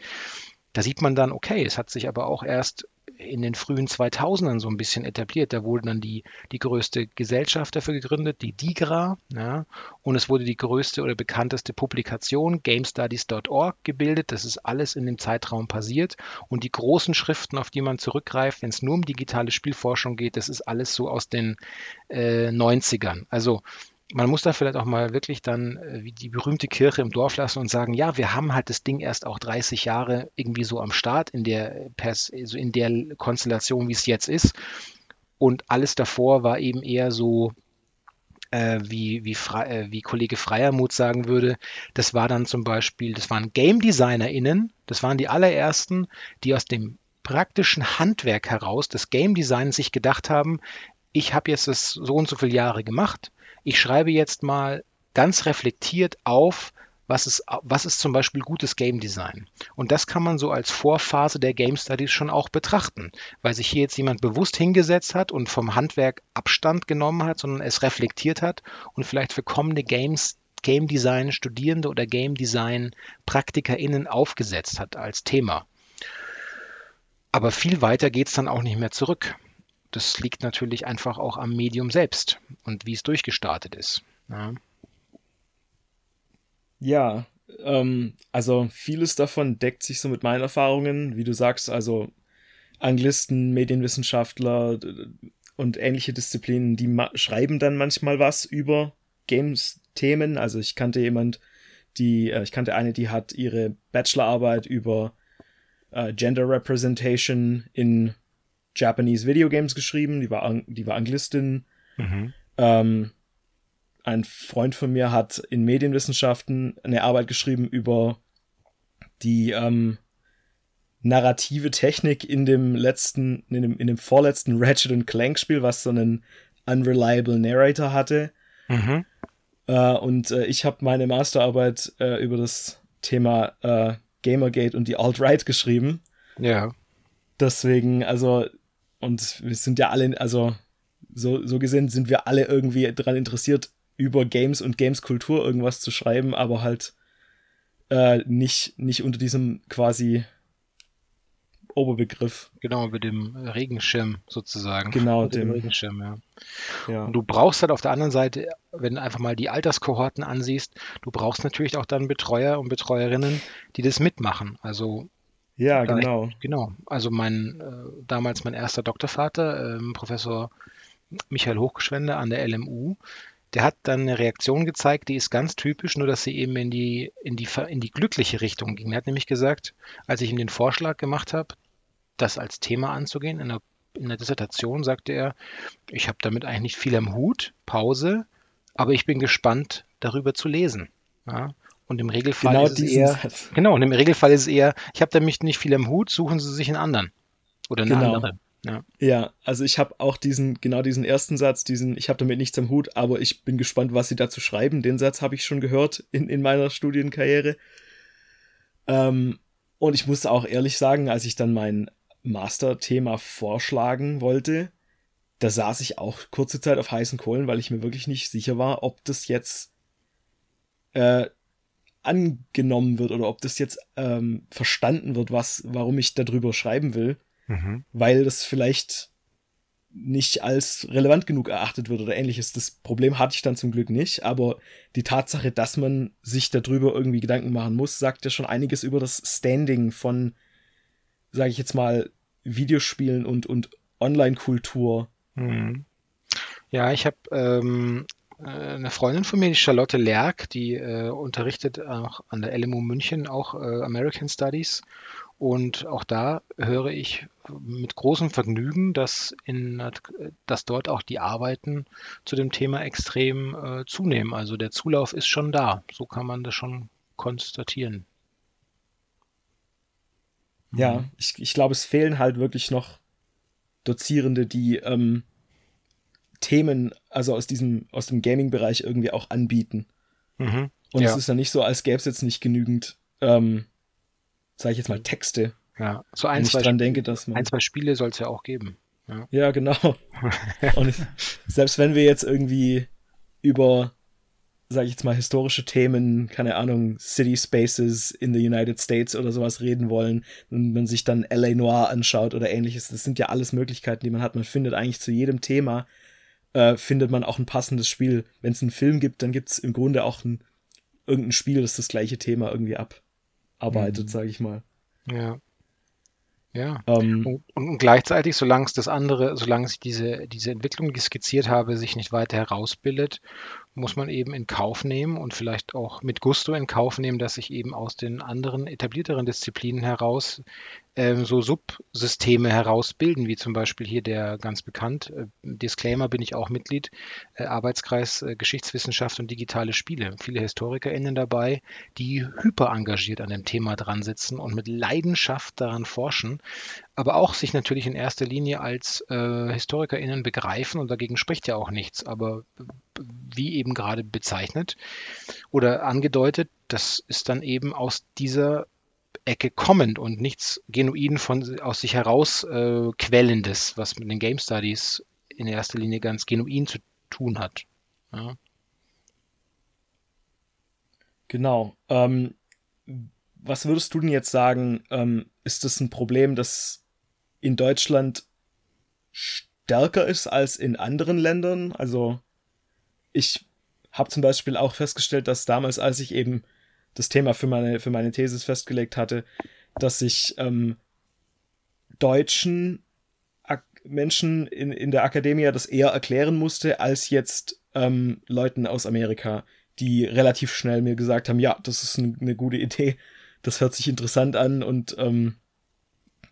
Da sieht man dann, okay, es hat sich aber auch erst in den frühen 2000ern so ein bisschen etabliert. Da wurde dann die, die größte Gesellschaft dafür gegründet, die DIGRA. Ja, und es wurde die größte oder bekannteste Publikation, GameStudies.org, gebildet. Das ist alles in dem Zeitraum passiert. Und die großen Schriften, auf die man zurückgreift, wenn es nur um digitale Spielforschung geht, das ist alles so aus den äh, 90ern. Also man muss da vielleicht auch mal wirklich dann äh, wie die berühmte Kirche im Dorf lassen und sagen, ja, wir haben halt das Ding erst auch 30 Jahre irgendwie so am Start in der, so in der Konstellation, wie es jetzt ist. Und alles davor war eben eher so, äh, wie, wie, äh, wie Kollege Freiermuth sagen würde, das war dann zum Beispiel, das waren Game DesignerInnen, das waren die allerersten, die aus dem praktischen Handwerk heraus des Game Designs sich gedacht haben, ich habe jetzt das so und so viele Jahre gemacht, ich schreibe jetzt mal ganz reflektiert auf, was ist, was ist zum Beispiel gutes Game Design? Und das kann man so als Vorphase der Game Studies schon auch betrachten, weil sich hier jetzt jemand bewusst hingesetzt hat und vom Handwerk Abstand genommen hat, sondern es reflektiert hat und vielleicht für kommende Games Game Design Studierende oder Game Design PraktikerInnen aufgesetzt hat als Thema. Aber viel weiter geht es dann auch nicht mehr zurück das liegt natürlich einfach auch am Medium selbst und wie es durchgestartet ist. Ja, ja ähm, also vieles davon deckt sich so mit meinen Erfahrungen, wie du sagst, also Anglisten, Medienwissenschaftler und ähnliche Disziplinen, die schreiben dann manchmal was über Games-Themen. Also ich kannte jemand, die, äh, ich kannte eine, die hat ihre Bachelorarbeit über äh, Gender Representation in Japanese Video Games geschrieben, die war, die war Anglistin. Mhm. Ähm, ein Freund von mir hat in Medienwissenschaften eine Arbeit geschrieben über die ähm, narrative Technik in dem letzten, in dem, in dem vorletzten Ratchet Clank Spiel, was so einen unreliable Narrator hatte. Mhm. Äh, und äh, ich habe meine Masterarbeit äh, über das Thema äh, Gamergate und die Alt-Right geschrieben. Ja. Deswegen, also, und wir sind ja alle, also, so, so gesehen sind wir alle irgendwie daran interessiert, über Games und Games-Kultur irgendwas zu schreiben, aber halt äh, nicht, nicht unter diesem quasi Oberbegriff. Genau, über dem Regenschirm sozusagen. Genau, unter dem Regenschirm, ja. Ja. Und du brauchst halt auf der anderen Seite, wenn du einfach mal die Alterskohorten ansiehst, du brauchst natürlich auch dann Betreuer und Betreuerinnen, die das mitmachen. Also ja, da- genau. Genau. Also mein äh, damals mein erster Doktorvater, ähm, Professor Michael Hochgeschwende an der LMU, der hat dann eine Reaktion gezeigt, die ist ganz typisch, nur dass sie eben in die, in die, in die glückliche Richtung ging. Er hat nämlich gesagt, als ich ihm den Vorschlag gemacht habe, das als Thema anzugehen, in der, in der Dissertation sagte er, ich habe damit eigentlich nicht viel am Hut, Pause, aber ich bin gespannt, darüber zu lesen. Ja? Und im Regelfall Genau ist es eher, Satz. Genau, und im Regelfall ist es eher, ich habe damit nicht viel am Hut, suchen Sie sich einen anderen. Oder eine Genau. andere. Ja. Ja, also ich habe auch diesen, genau diesen ersten Satz, diesen, ich habe damit nichts am Hut, aber ich bin gespannt, was sie dazu schreiben. Den Satz habe ich schon gehört in, in meiner Studienkarriere. Ähm, und ich muss auch ehrlich sagen, als ich dann mein Masterthema vorschlagen wollte, da saß ich auch kurze Zeit auf heißen Kohlen, weil ich mir wirklich nicht sicher war, ob das jetzt äh, angenommen wird oder ob das jetzt ähm, verstanden wird, was, warum ich darüber schreiben will weil das vielleicht nicht als relevant genug erachtet wird oder ähnliches. Das Problem hatte ich dann zum Glück nicht, aber die Tatsache, dass man sich darüber irgendwie Gedanken machen muss, sagt ja schon einiges über das Standing von, sage ich jetzt mal, Videospielen und, und Online-Kultur. Mhm. Ja, ich habe ähm, äh, eine Freundin von mir, die Charlotte Lerck, die äh, unterrichtet auch an der LMU München auch äh, American Studies. Und auch da höre ich mit großem Vergnügen, dass, in, dass dort auch die Arbeiten zu dem Thema extrem äh, zunehmen. Also der Zulauf ist schon da. So kann man das schon konstatieren. Ja, ich, ich glaube, es fehlen halt wirklich noch Dozierende, die ähm, Themen, also aus diesem, aus dem Gaming-Bereich irgendwie auch anbieten. Mhm. Und Ja. es ist ja nicht so, als gäbe es jetzt nicht genügend, ähm, sage ich jetzt mal, Texte, Ja, so wenn ein, ich zwei, dran denke, dass man. ein, zwei Spiele soll es ja auch geben. Ja, genau. Und ich, selbst wenn wir jetzt irgendwie über, sage ich jetzt mal, historische Themen, keine Ahnung, City Spaces in the United States oder sowas reden wollen und man sich dann LA Noir anschaut oder ähnliches, das sind ja alles Möglichkeiten, die man hat. Man findet eigentlich zu jedem Thema, äh, findet man auch ein passendes Spiel. Wenn es einen Film gibt, dann gibt es im Grunde auch ein, irgendein Spiel, das das gleiche Thema irgendwie abarbeitet, Mhm. sage ich mal. Ja. Ja. Ähm, Und, und gleichzeitig, solange es das andere, solange sich diese, diese Entwicklung, die ich skizziert habe, sich nicht weiter herausbildet, muss man eben in Kauf nehmen und vielleicht auch mit Gusto in Kauf nehmen, dass sich eben aus den anderen etablierteren Disziplinen heraus ähm, so Subsysteme herausbilden, wie zum Beispiel hier der ganz bekannt, äh, Disclaimer bin ich auch Mitglied, äh, Arbeitskreis äh, Geschichtswissenschaft und digitale Spiele. Viele HistorikerInnen dabei, die hyper engagiert an dem Thema dran sitzen und mit Leidenschaft daran forschen, aber auch sich natürlich in erster Linie als äh, HistorikerInnen begreifen und dagegen spricht ja auch nichts, aber wie eben gerade bezeichnet oder angedeutet, das ist dann eben aus dieser Ecke kommend und nichts genuin von aus sich heraus äh, quellendes, was mit den Game Studies in erster Linie ganz genuin zu tun hat. Ja. Genau. Ähm, was würdest du denn jetzt sagen, ähm, ist das ein Problem, das in Deutschland stärker ist als in anderen Ländern? Also ich habe zum Beispiel auch festgestellt, dass damals, als ich eben das Thema für meine, für meine Thesis festgelegt hatte, dass ich ähm, deutschen Ak Menschen in, in der Akademie das eher erklären musste, als jetzt ähm, Leuten aus Amerika, die relativ schnell mir gesagt haben, ja, das ist eine, gute Idee, das hört sich interessant an und ähm,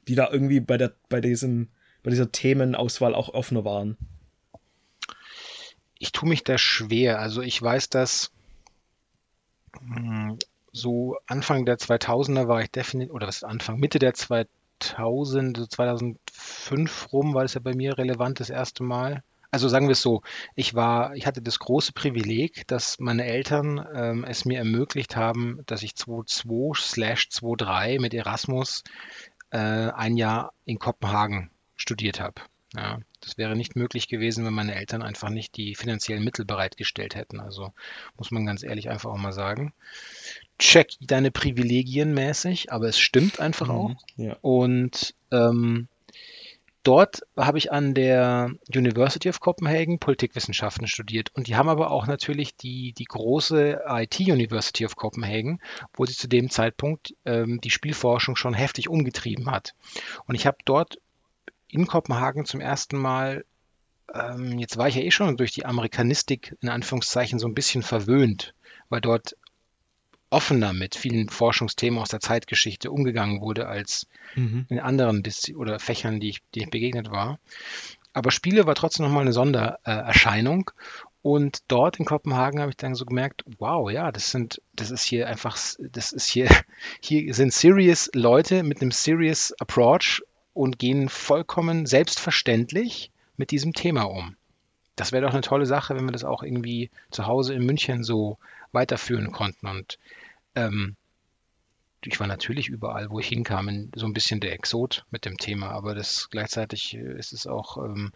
die da irgendwie bei der, bei diesem, bei dieser Themenauswahl auch offener waren. Ich tue mich da schwer. Also ich weiß, dass mh, so Anfang der 2000er war ich definitiv, oder was ist Anfang, Mitte der 2000, so 2005 rum war das ja bei mir relevant das erste Mal. Also sagen wir es so, ich war, ich hatte das große Privileg, dass meine Eltern ähm, es mir ermöglicht haben, dass ich 2.2 slash 2.3 mit Erasmus äh, ein Jahr in Kopenhagen studiert habe. Ja, das wäre nicht möglich gewesen, wenn meine Eltern einfach nicht die finanziellen Mittel bereitgestellt hätten. Also muss man ganz ehrlich einfach auch mal sagen. Check deine Privilegien mäßig, aber es stimmt einfach mhm, auch. Ja. Und ähm, dort habe ich an der University of Copenhagen Politikwissenschaften studiert. Und die haben aber auch natürlich die, die große IT University of Copenhagen, wo sie zu dem Zeitpunkt ähm, die Spielforschung schon heftig umgetrieben hat. Und ich habe dort in Kopenhagen zum ersten Mal, ähm, jetzt war ich ja eh schon durch die Amerikanistik in Anführungszeichen so ein bisschen verwöhnt, weil dort offener mit vielen Forschungsthemen aus der Zeitgeschichte umgegangen wurde als mhm. in anderen Dis oder Fächern, die ich, die ich begegnet war. Aber Spiele war trotzdem nochmal eine Sondererscheinung. Und dort in Kopenhagen habe ich dann so gemerkt, wow, ja, das sind, das ist hier einfach, das ist hier, hier sind serious Leute mit einem serious Approach und gehen vollkommen selbstverständlich mit diesem Thema um. Das wäre doch eine tolle Sache, wenn wir das auch irgendwie zu Hause in München so weiterführen konnten. Und ähm, ich war natürlich überall, wo ich hinkam, so ein bisschen der Exot mit dem Thema, aber das gleichzeitig äh, ist es auch, ähm,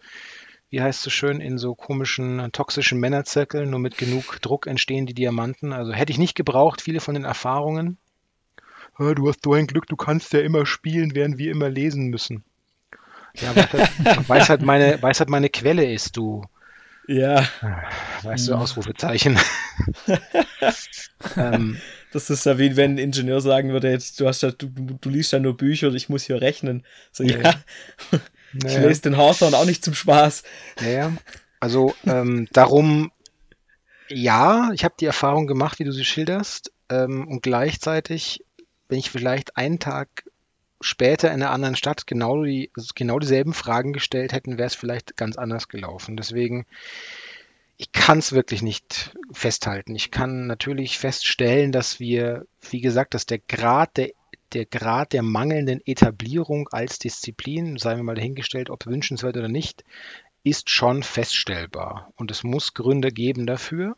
wie heißt es so schön, in so komischen, toxischen Männerzirkeln, nur mit genug Druck entstehen die Diamanten. Also hätte ich nicht gebraucht, viele von den Erfahrungen. Du hast so ein Glück, du kannst ja immer spielen, während wir immer lesen müssen. Ja, weiß halt meine, weiß halt meine Quelle ist, du. Ja. Weißt du, Ausrufezeichen. ähm, das ist ja wie wenn ein Ingenieur sagen würde, jetzt, du hast ja, du, du liest ja nur Bücher und ich muss hier rechnen. So, ja. ja. Ich lese den Hawthorne auch nicht zum Spaß. Naja. Also ähm, darum, ja, ich habe die Erfahrung gemacht, wie du sie schilderst. Ähm, und gleichzeitig, wenn ich vielleicht einen Tag später in einer anderen Stadt genau, die, genau dieselben Fragen gestellt hätten, wäre es vielleicht ganz anders gelaufen. Deswegen ich kann es wirklich nicht festhalten. Ich kann natürlich feststellen, dass wir, wie gesagt, dass der Grad der, der Grad der mangelnden Etablierung als Disziplin, seien wir mal dahingestellt, ob wünschenswert oder nicht, ist schon feststellbar. Und es muss Gründe geben dafür,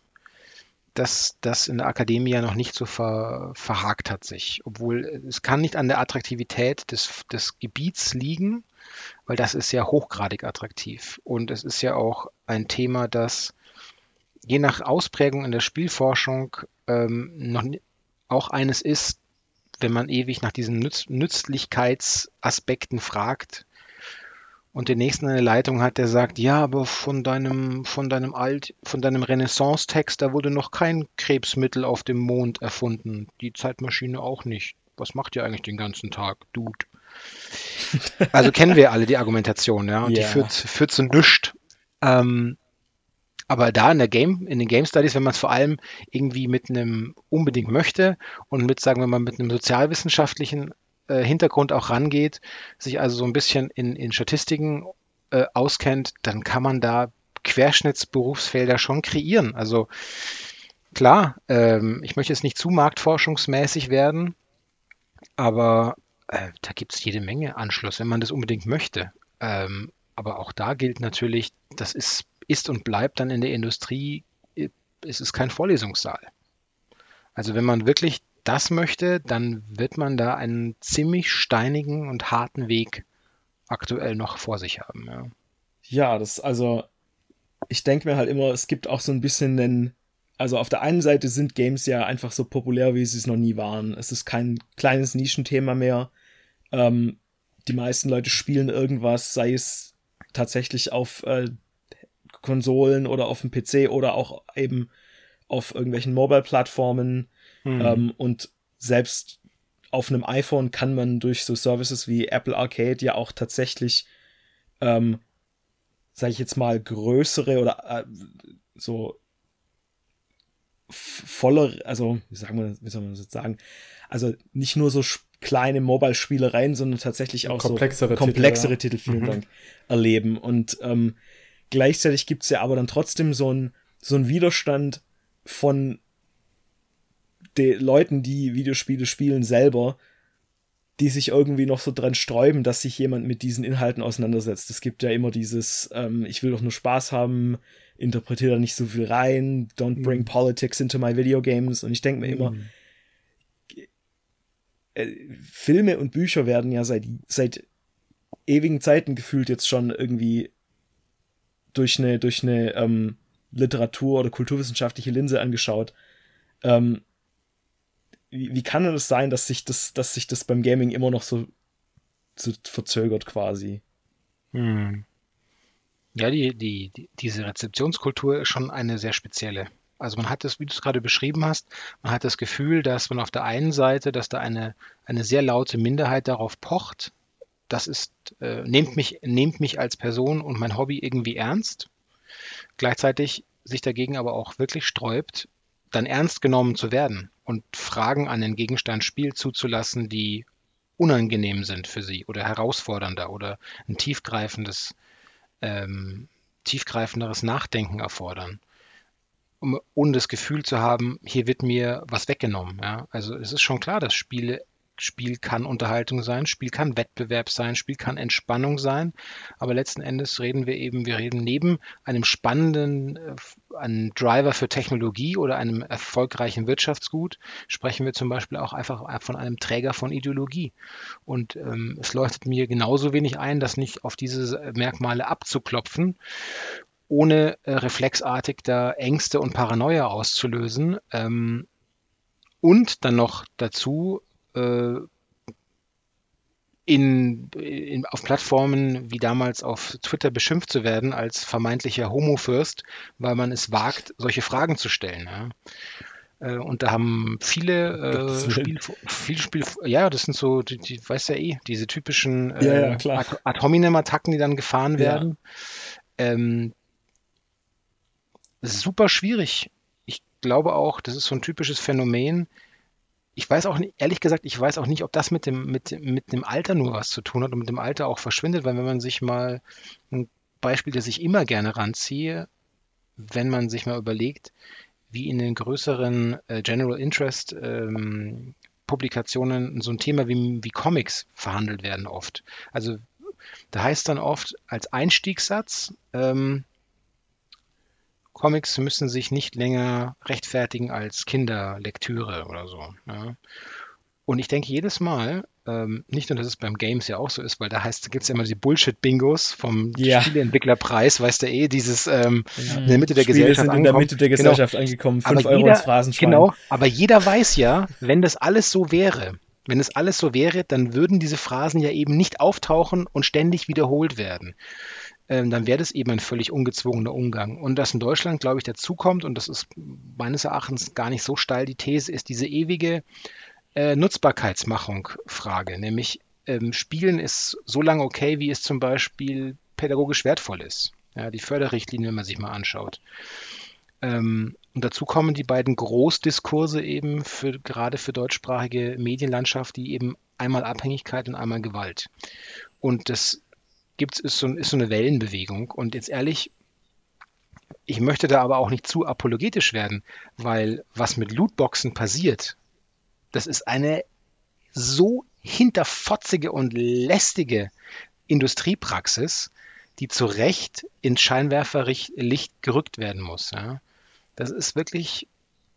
dass das in der Akademie ja noch nicht so ver, verhakt hat sich. Obwohl es kann nicht an der Attraktivität des, des Gebiets liegen, weil das ist ja hochgradig attraktiv. Und es ist ja auch ein Thema, das je nach Ausprägung in der Spielforschung ähm, noch auch eines ist, wenn man ewig nach diesen Nütz Nützlichkeitsaspekten fragt und den nächsten eine Leitung hat, der sagt, ja, aber von deinem, von deinem Alt, von deinem Renaissance-Text, da wurde noch kein Krebsmittel auf dem Mond erfunden. Die Zeitmaschine auch nicht. Was macht ihr eigentlich den ganzen Tag, Dude? Also kennen wir alle die Argumentation, ja, und yeah. die führt, führt zu nichts. Ähm, aber da in der Game, in den Game Studies, wenn man es vor allem irgendwie mit einem unbedingt möchte und mit, sagen wir mal, mit einem sozialwissenschaftlichen äh, Hintergrund auch rangeht, sich also so ein bisschen in, in Statistiken äh, auskennt, dann kann man da Querschnittsberufsfelder schon kreieren. Also klar, ähm, ich möchte jetzt nicht zu marktforschungsmäßig werden, aber äh, da gibt es jede Menge Anschluss, wenn man das unbedingt möchte. Ähm, aber auch da gilt natürlich, das ist ist und bleibt dann in der Industrie, äh, es ist kein Vorlesungssaal. Also wenn man wirklich das möchte, dann wird man da einen ziemlich steinigen und harten Weg aktuell noch vor sich haben. Ja, ja das also, ich denke mir halt immer, es gibt auch so ein bisschen einen, also auf der einen Seite sind Games ja einfach so populär, wie sie es noch nie waren. Es ist kein kleines Nischenthema mehr. Ähm, die meisten Leute spielen irgendwas, sei es tatsächlich auf äh, Konsolen oder auf dem PC oder auch eben auf irgendwelchen Mobile-Plattformen. Mhm. Ähm, und selbst auf einem iPhone kann man durch so Services wie Apple Arcade ja auch tatsächlich, ähm, sage ich jetzt mal, größere oder äh, so voller, also wie, sagen wir, wie soll man das jetzt sagen, also nicht nur so kleine Mobile-Spielereien, sondern tatsächlich auch komplexere so komplexere Titel, Titel vielen mhm. Dank, erleben. Und ähm, Gleichzeitig gibt es ja aber dann trotzdem so einen so Widerstand von den Leuten, die Videospiele spielen, selber, die sich irgendwie noch so dran sträuben, dass sich jemand mit diesen Inhalten auseinandersetzt. Es gibt ja immer dieses, ähm, ich will doch nur Spaß haben, interpretiere da nicht so viel rein, don't bring mhm. politics into my video games. Und ich denke mir immer, mhm. äh, Filme und Bücher werden ja seit, seit ewigen Zeiten gefühlt jetzt schon irgendwie durch eine, durch eine ähm, Literatur- oder kulturwissenschaftliche Linse angeschaut. Ähm, wie, wie kann es sein, dass sich das, dass sich das beim Gaming immer noch so, so verzögert quasi? Hm. Ja, die, die, die, diese Rezeptionskultur ist schon eine sehr spezielle. Also man hat das, wie du es gerade beschrieben hast, man hat das Gefühl, dass man auf der einen Seite, dass da eine, eine sehr laute Minderheit darauf pocht, das ist, äh, nehmt, mich, nehmt mich als Person und mein Hobby irgendwie ernst, gleichzeitig sich dagegen aber auch wirklich sträubt, dann ernst genommen zu werden und Fragen an den Gegenstand Spiel zuzulassen, die unangenehm sind für sie oder herausfordernder oder ein tiefgreifendes, ähm, tiefgreifenderes Nachdenken erfordern. Um, ohne das Gefühl zu haben, hier wird mir was weggenommen. Ja? Also es ist schon klar, dass Spiele Spiel kann Unterhaltung sein, Spiel kann Wettbewerb sein, Spiel kann Entspannung sein, aber letzten Endes reden wir eben, wir reden neben einem spannenden äh, einem Driver für Technologie oder einem erfolgreichen Wirtschaftsgut, sprechen wir zum Beispiel auch einfach von einem Träger von Ideologie. Und ähm, es leuchtet mir genauso wenig ein, das nicht auf diese Merkmale abzuklopfen ohne äh, reflexartig da Ängste und Paranoia auszulösen. Ähm, und dann noch dazu äh, in, in, auf Plattformen wie damals auf Twitter beschimpft zu werden als vermeintlicher Homo-Fürst, weil man es wagt, solche Fragen zu stellen. Ja. Äh, und da haben viele äh, Spiel, viel Spiel, ja, das sind so, die, die weiß ja eh, diese typischen äh, ja, ja, Ad, Ad hominem-Attacken, die dann gefahren werden. Ähm, super schwierig. Ich glaube auch, das ist so ein typisches Phänomen, ich weiß auch nicht, ehrlich gesagt, ich weiß auch nicht, ob das mit dem, mit, mit dem Alter nur was zu tun hat und mit dem Alter auch verschwindet, weil wenn man sich mal ein Beispiel, das ich immer gerne ranziehe, wenn man sich mal überlegt, wie in den größeren äh, General Interest ähm, Publikationen so ein Thema wie, wie Comics verhandelt werden oft. Also da heißt dann oft als Einstiegssatz, ähm, Comics müssen sich nicht länger rechtfertigen als Kinderlektüre oder so. Ja. Und ich denke jedes Mal, ähm, nicht nur, dass es beim Games ja auch so ist, weil da heißt, gibt es ja immer die Bullshit-Bingos vom ja. Spieleentwicklerpreis, weißt du eh, dieses ähm, ja. in der Mitte der Spiele Gesellschaft sind in der Mitte der genau. Gesellschaft genau. angekommen, 5 Euro jeder, ins Phrasenschwein. Genau, aber jeder weiß ja, wenn das alles so wäre, wenn es alles so wäre, dann würden diese Phrasen ja eben nicht auftauchen und ständig wiederholt werden dann wäre das eben ein völlig ungezwungener Umgang. Und dass in Deutschland, glaube ich, dazu kommt, und das ist meines Erachtens gar nicht so steil die These, ist diese ewige äh, Nutzbarkeitsmachung-Frage, nämlich ähm, Spielen ist so lange okay, wie es zum Beispiel pädagogisch wertvoll ist. Ja, die Förderrichtlinie, wenn man sich mal anschaut. Ähm, und dazu kommen die beiden Großdiskurse eben für, gerade für deutschsprachige Medienlandschaft, die eben einmal Abhängigkeit und einmal Gewalt. Und das gibt ist so, ist so eine Wellenbewegung. Und jetzt ehrlich, ich möchte da aber auch nicht zu apologetisch werden, weil was mit Lootboxen passiert, das ist eine so hinterfotzige und lästige Industriepraxis, die zu Recht ins Scheinwerferlicht gerückt werden muss. Ja. Das ist wirklich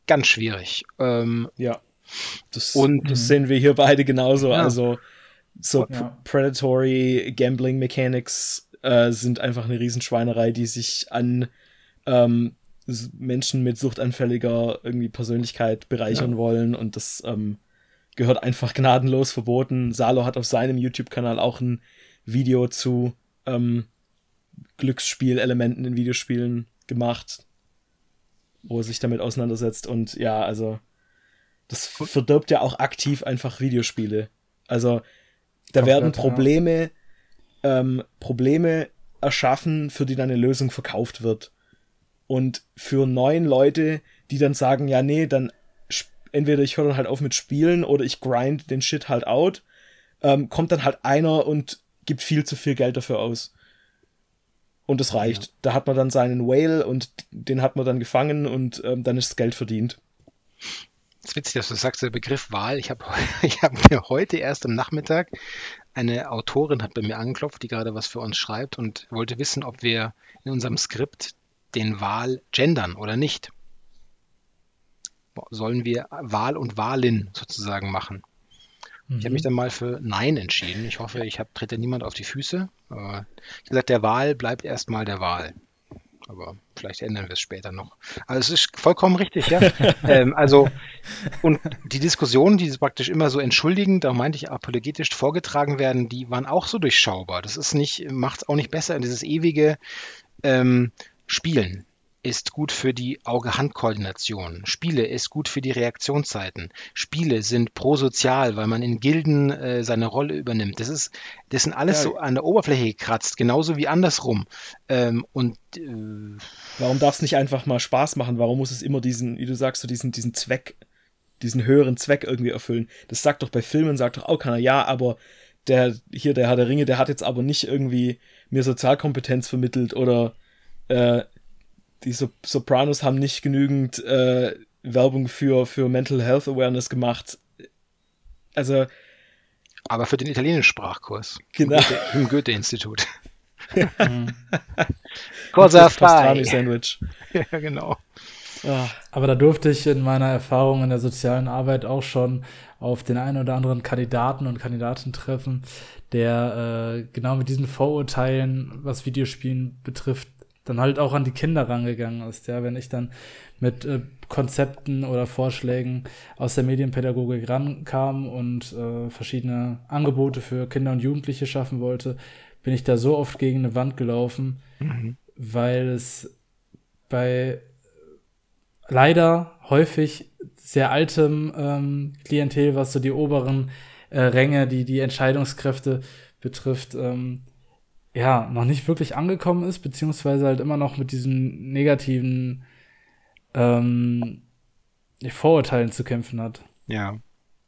ganz schwierig. Ähm, ja, das, und, das sehen wir hier beide genauso. Ja. Also so ja. Predatory Gambling Mechanics äh, sind einfach eine Riesenschweinerei, die sich an ähm, Menschen mit suchtanfälliger irgendwie Persönlichkeit bereichern ja. wollen und das ähm, gehört einfach gnadenlos verboten. Salo hat auf seinem YouTube-Kanal auch ein Video zu ähm, Glücksspielelementen in Videospielen gemacht, wo er sich damit auseinandersetzt und ja, also das verdirbt ja auch aktiv einfach Videospiele. Also da Komplett, werden Probleme, ja. ähm, Probleme erschaffen, für die dann eine Lösung verkauft wird. Und für neun Leute, die dann sagen, ja, nee, dann entweder ich höre dann halt auf mit Spielen oder ich grind den Shit halt out, ähm, kommt dann halt einer und gibt viel zu viel Geld dafür aus. Und es reicht. Ja. Da hat man dann seinen Whale und den hat man dann gefangen und ähm, dann ist das Geld verdient. Es ist witzig, dass du sagst, der Begriff Wahl. Ich habe ich hab mir heute erst am Nachmittag eine Autorin hat bei mir angeklopft, die gerade was für uns schreibt und wollte wissen, ob wir in unserem Skript den Wahl gendern oder nicht. Sollen wir Wahl und Wahlin sozusagen machen? Mhm. Ich habe mich dann mal für Nein entschieden. Ich hoffe, ich hab, trete niemand auf die Füße. Aber wie gesagt, der Wahl bleibt erstmal der Wahl. Aber vielleicht ändern wir es später noch. Also es ist vollkommen richtig, ja. ähm, also, und die Diskussionen, die praktisch immer so entschuldigend, da meinte ich apologetisch vorgetragen werden, die waren auch so durchschaubar. Das ist nicht, macht es auch nicht besser, dieses ewige ähm, Spielen ist gut für die Auge-Hand-Koordination. Spiele ist gut für die Reaktionszeiten. Spiele sind prosozial, weil man in Gilden äh, seine Rolle übernimmt. Das ist, das sind alles ja. so an der Oberfläche gekratzt, genauso wie andersrum. Ähm, und äh, warum darf es nicht einfach mal Spaß machen? Warum muss es immer diesen, wie du sagst, so diesen, diesen Zweck, diesen höheren Zweck irgendwie erfüllen? Das sagt doch bei Filmen, sagt doch auch keiner, ja, aber der hier, der Herr der Ringe, der hat jetzt aber nicht irgendwie mir Sozialkompetenz vermittelt oder äh, die so Sopranos haben nicht genügend äh, Werbung für, für Mental Health Awareness gemacht. Also. Aber für den italienischen Sprachkurs. Genau. Im Goethe-Institut. Cosa fai? Sandwich. Ja, genau. Ja, aber da durfte ich in meiner Erfahrung in der sozialen Arbeit auch schon auf den einen oder anderen Kandidaten und Kandidaten treffen, der äh, genau mit diesen Vorurteilen, was Videospielen betrifft, dann halt auch an die Kinder rangegangen ist. Ja, wenn ich dann mit äh, Konzepten oder Vorschlägen aus der Medienpädagogik rankam und äh, verschiedene Angebote für Kinder und Jugendliche schaffen wollte, bin ich da so oft gegen eine Wand gelaufen, mhm. weil es bei leider häufig sehr altem ähm, Klientel, was so die oberen äh, Ränge, die die Entscheidungskräfte betrifft, ähm, ja, noch nicht wirklich angekommen ist, beziehungsweise halt immer noch mit diesen negativen ähm, Vorurteilen zu kämpfen hat. Ja.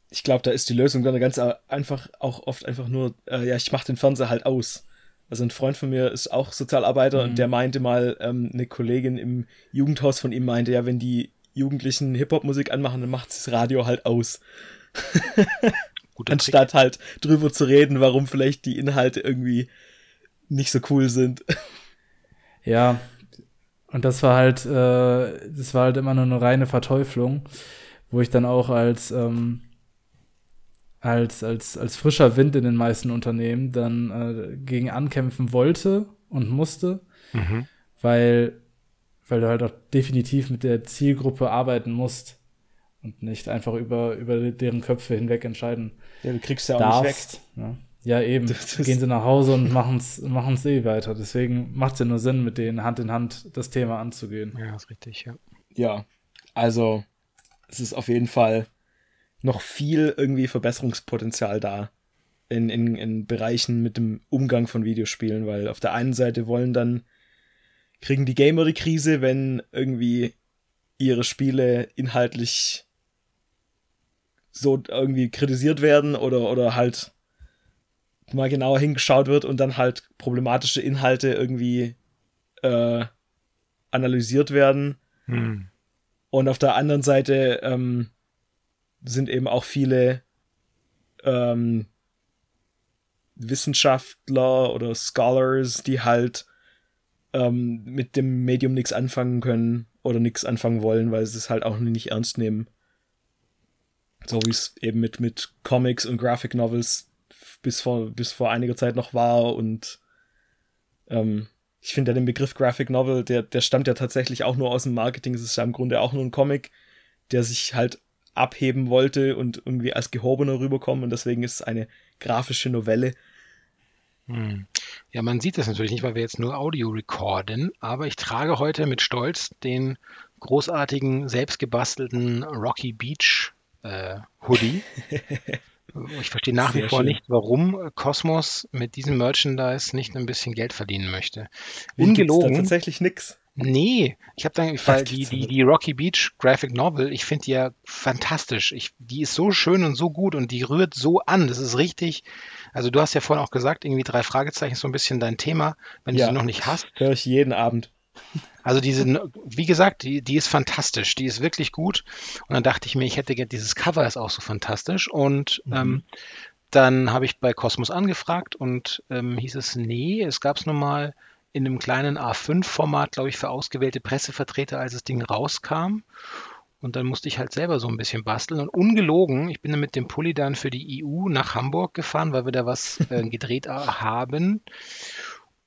Ich glaube, da ist die Lösung dann ganz einfach auch oft einfach nur, äh, ja, ich mache den Fernseher halt aus. Also ein Freund von mir ist auch Sozialarbeiter mhm. und der meinte mal, ähm, eine Kollegin im Jugendhaus von ihm meinte, ja, wenn die Jugendlichen Hip-Hop-Musik anmachen, dann macht das Radio halt aus. Anstatt Trick. halt drüber zu reden, warum vielleicht die Inhalte irgendwie nicht so cool sind. Ja, und das war halt, äh, das war halt immer nur eine reine Verteuflung, wo ich dann auch als, ähm, als, als, als frischer Wind in den meisten Unternehmen dann äh, gegen ankämpfen wollte und musste, mhm. weil, weil du halt auch definitiv mit der Zielgruppe arbeiten musst und nicht einfach über, über deren Köpfe hinweg entscheiden. Ja, du kriegst ja auch darfst, nicht weg. Ja. Ja, eben. Gehen sie nach Hause und machen es eh weiter. Deswegen macht es ja nur Sinn, mit denen Hand in Hand das Thema anzugehen. Ja, ist richtig, ja. Ja, also es ist auf jeden Fall noch viel irgendwie Verbesserungspotenzial da in, in, in Bereichen mit dem Umgang von Videospielen, weil auf der einen Seite wollen dann, kriegen die Gamer die Krise, wenn irgendwie ihre Spiele inhaltlich so irgendwie kritisiert werden oder, oder halt mal genauer hingeschaut wird und dann halt problematische Inhalte irgendwie äh, analysiert werden. Hm. Und auf der anderen Seite ähm, sind eben auch viele ähm, Wissenschaftler oder Scholars, die halt ähm, mit dem Medium nichts anfangen können oder nichts anfangen wollen, weil sie es halt auch nicht ernst nehmen. So wie es eben mit, mit Comics und Graphic Novels bis vor, bis vor einiger Zeit noch war. Und ähm, ich finde ja den Begriff Graphic Novel, der, der stammt ja tatsächlich auch nur aus dem Marketing. Es ist ja im Grunde auch nur ein Comic, der sich halt abheben wollte und irgendwie als gehobener rüberkommen. Und deswegen ist es eine grafische Novelle. Hm. Ja, man sieht das natürlich nicht, weil wir jetzt nur Audio recorden, aber ich trage heute mit Stolz den großartigen, selbstgebastelten Rocky Beach äh, Hoodie. Ich verstehe nach Sehr wie vor schön. nicht, warum Cosmos mit diesem Merchandise nicht ein bisschen Geld verdienen möchte. Ungelogen. Da tatsächlich nix. Nee, ich habe dann, weil die, die, die Rocky Beach Graphic Novel, ich finde die ja fantastisch. Ich, die ist so schön und so gut und die rührt so an. Das ist richtig. Also du hast ja vorhin auch gesagt, irgendwie drei Fragezeichen ist so ein bisschen dein Thema. Wenn ja, du sie noch nicht hast. Höre ich jeden Abend. Also diese, wie gesagt, die, die ist fantastisch, die ist wirklich gut. Und dann dachte ich mir, ich hätte gerne, dieses Cover ist auch so fantastisch. Und mhm. ähm, dann habe ich bei Cosmos angefragt und ähm, hieß es, nee, es gab es nun mal in einem kleinen A5-Format, glaube ich, für ausgewählte Pressevertreter, als das Ding rauskam. Und dann musste ich halt selber so ein bisschen basteln. Und ungelogen, ich bin dann mit dem Pulli dann für die EU nach Hamburg gefahren, weil wir da was äh, gedreht haben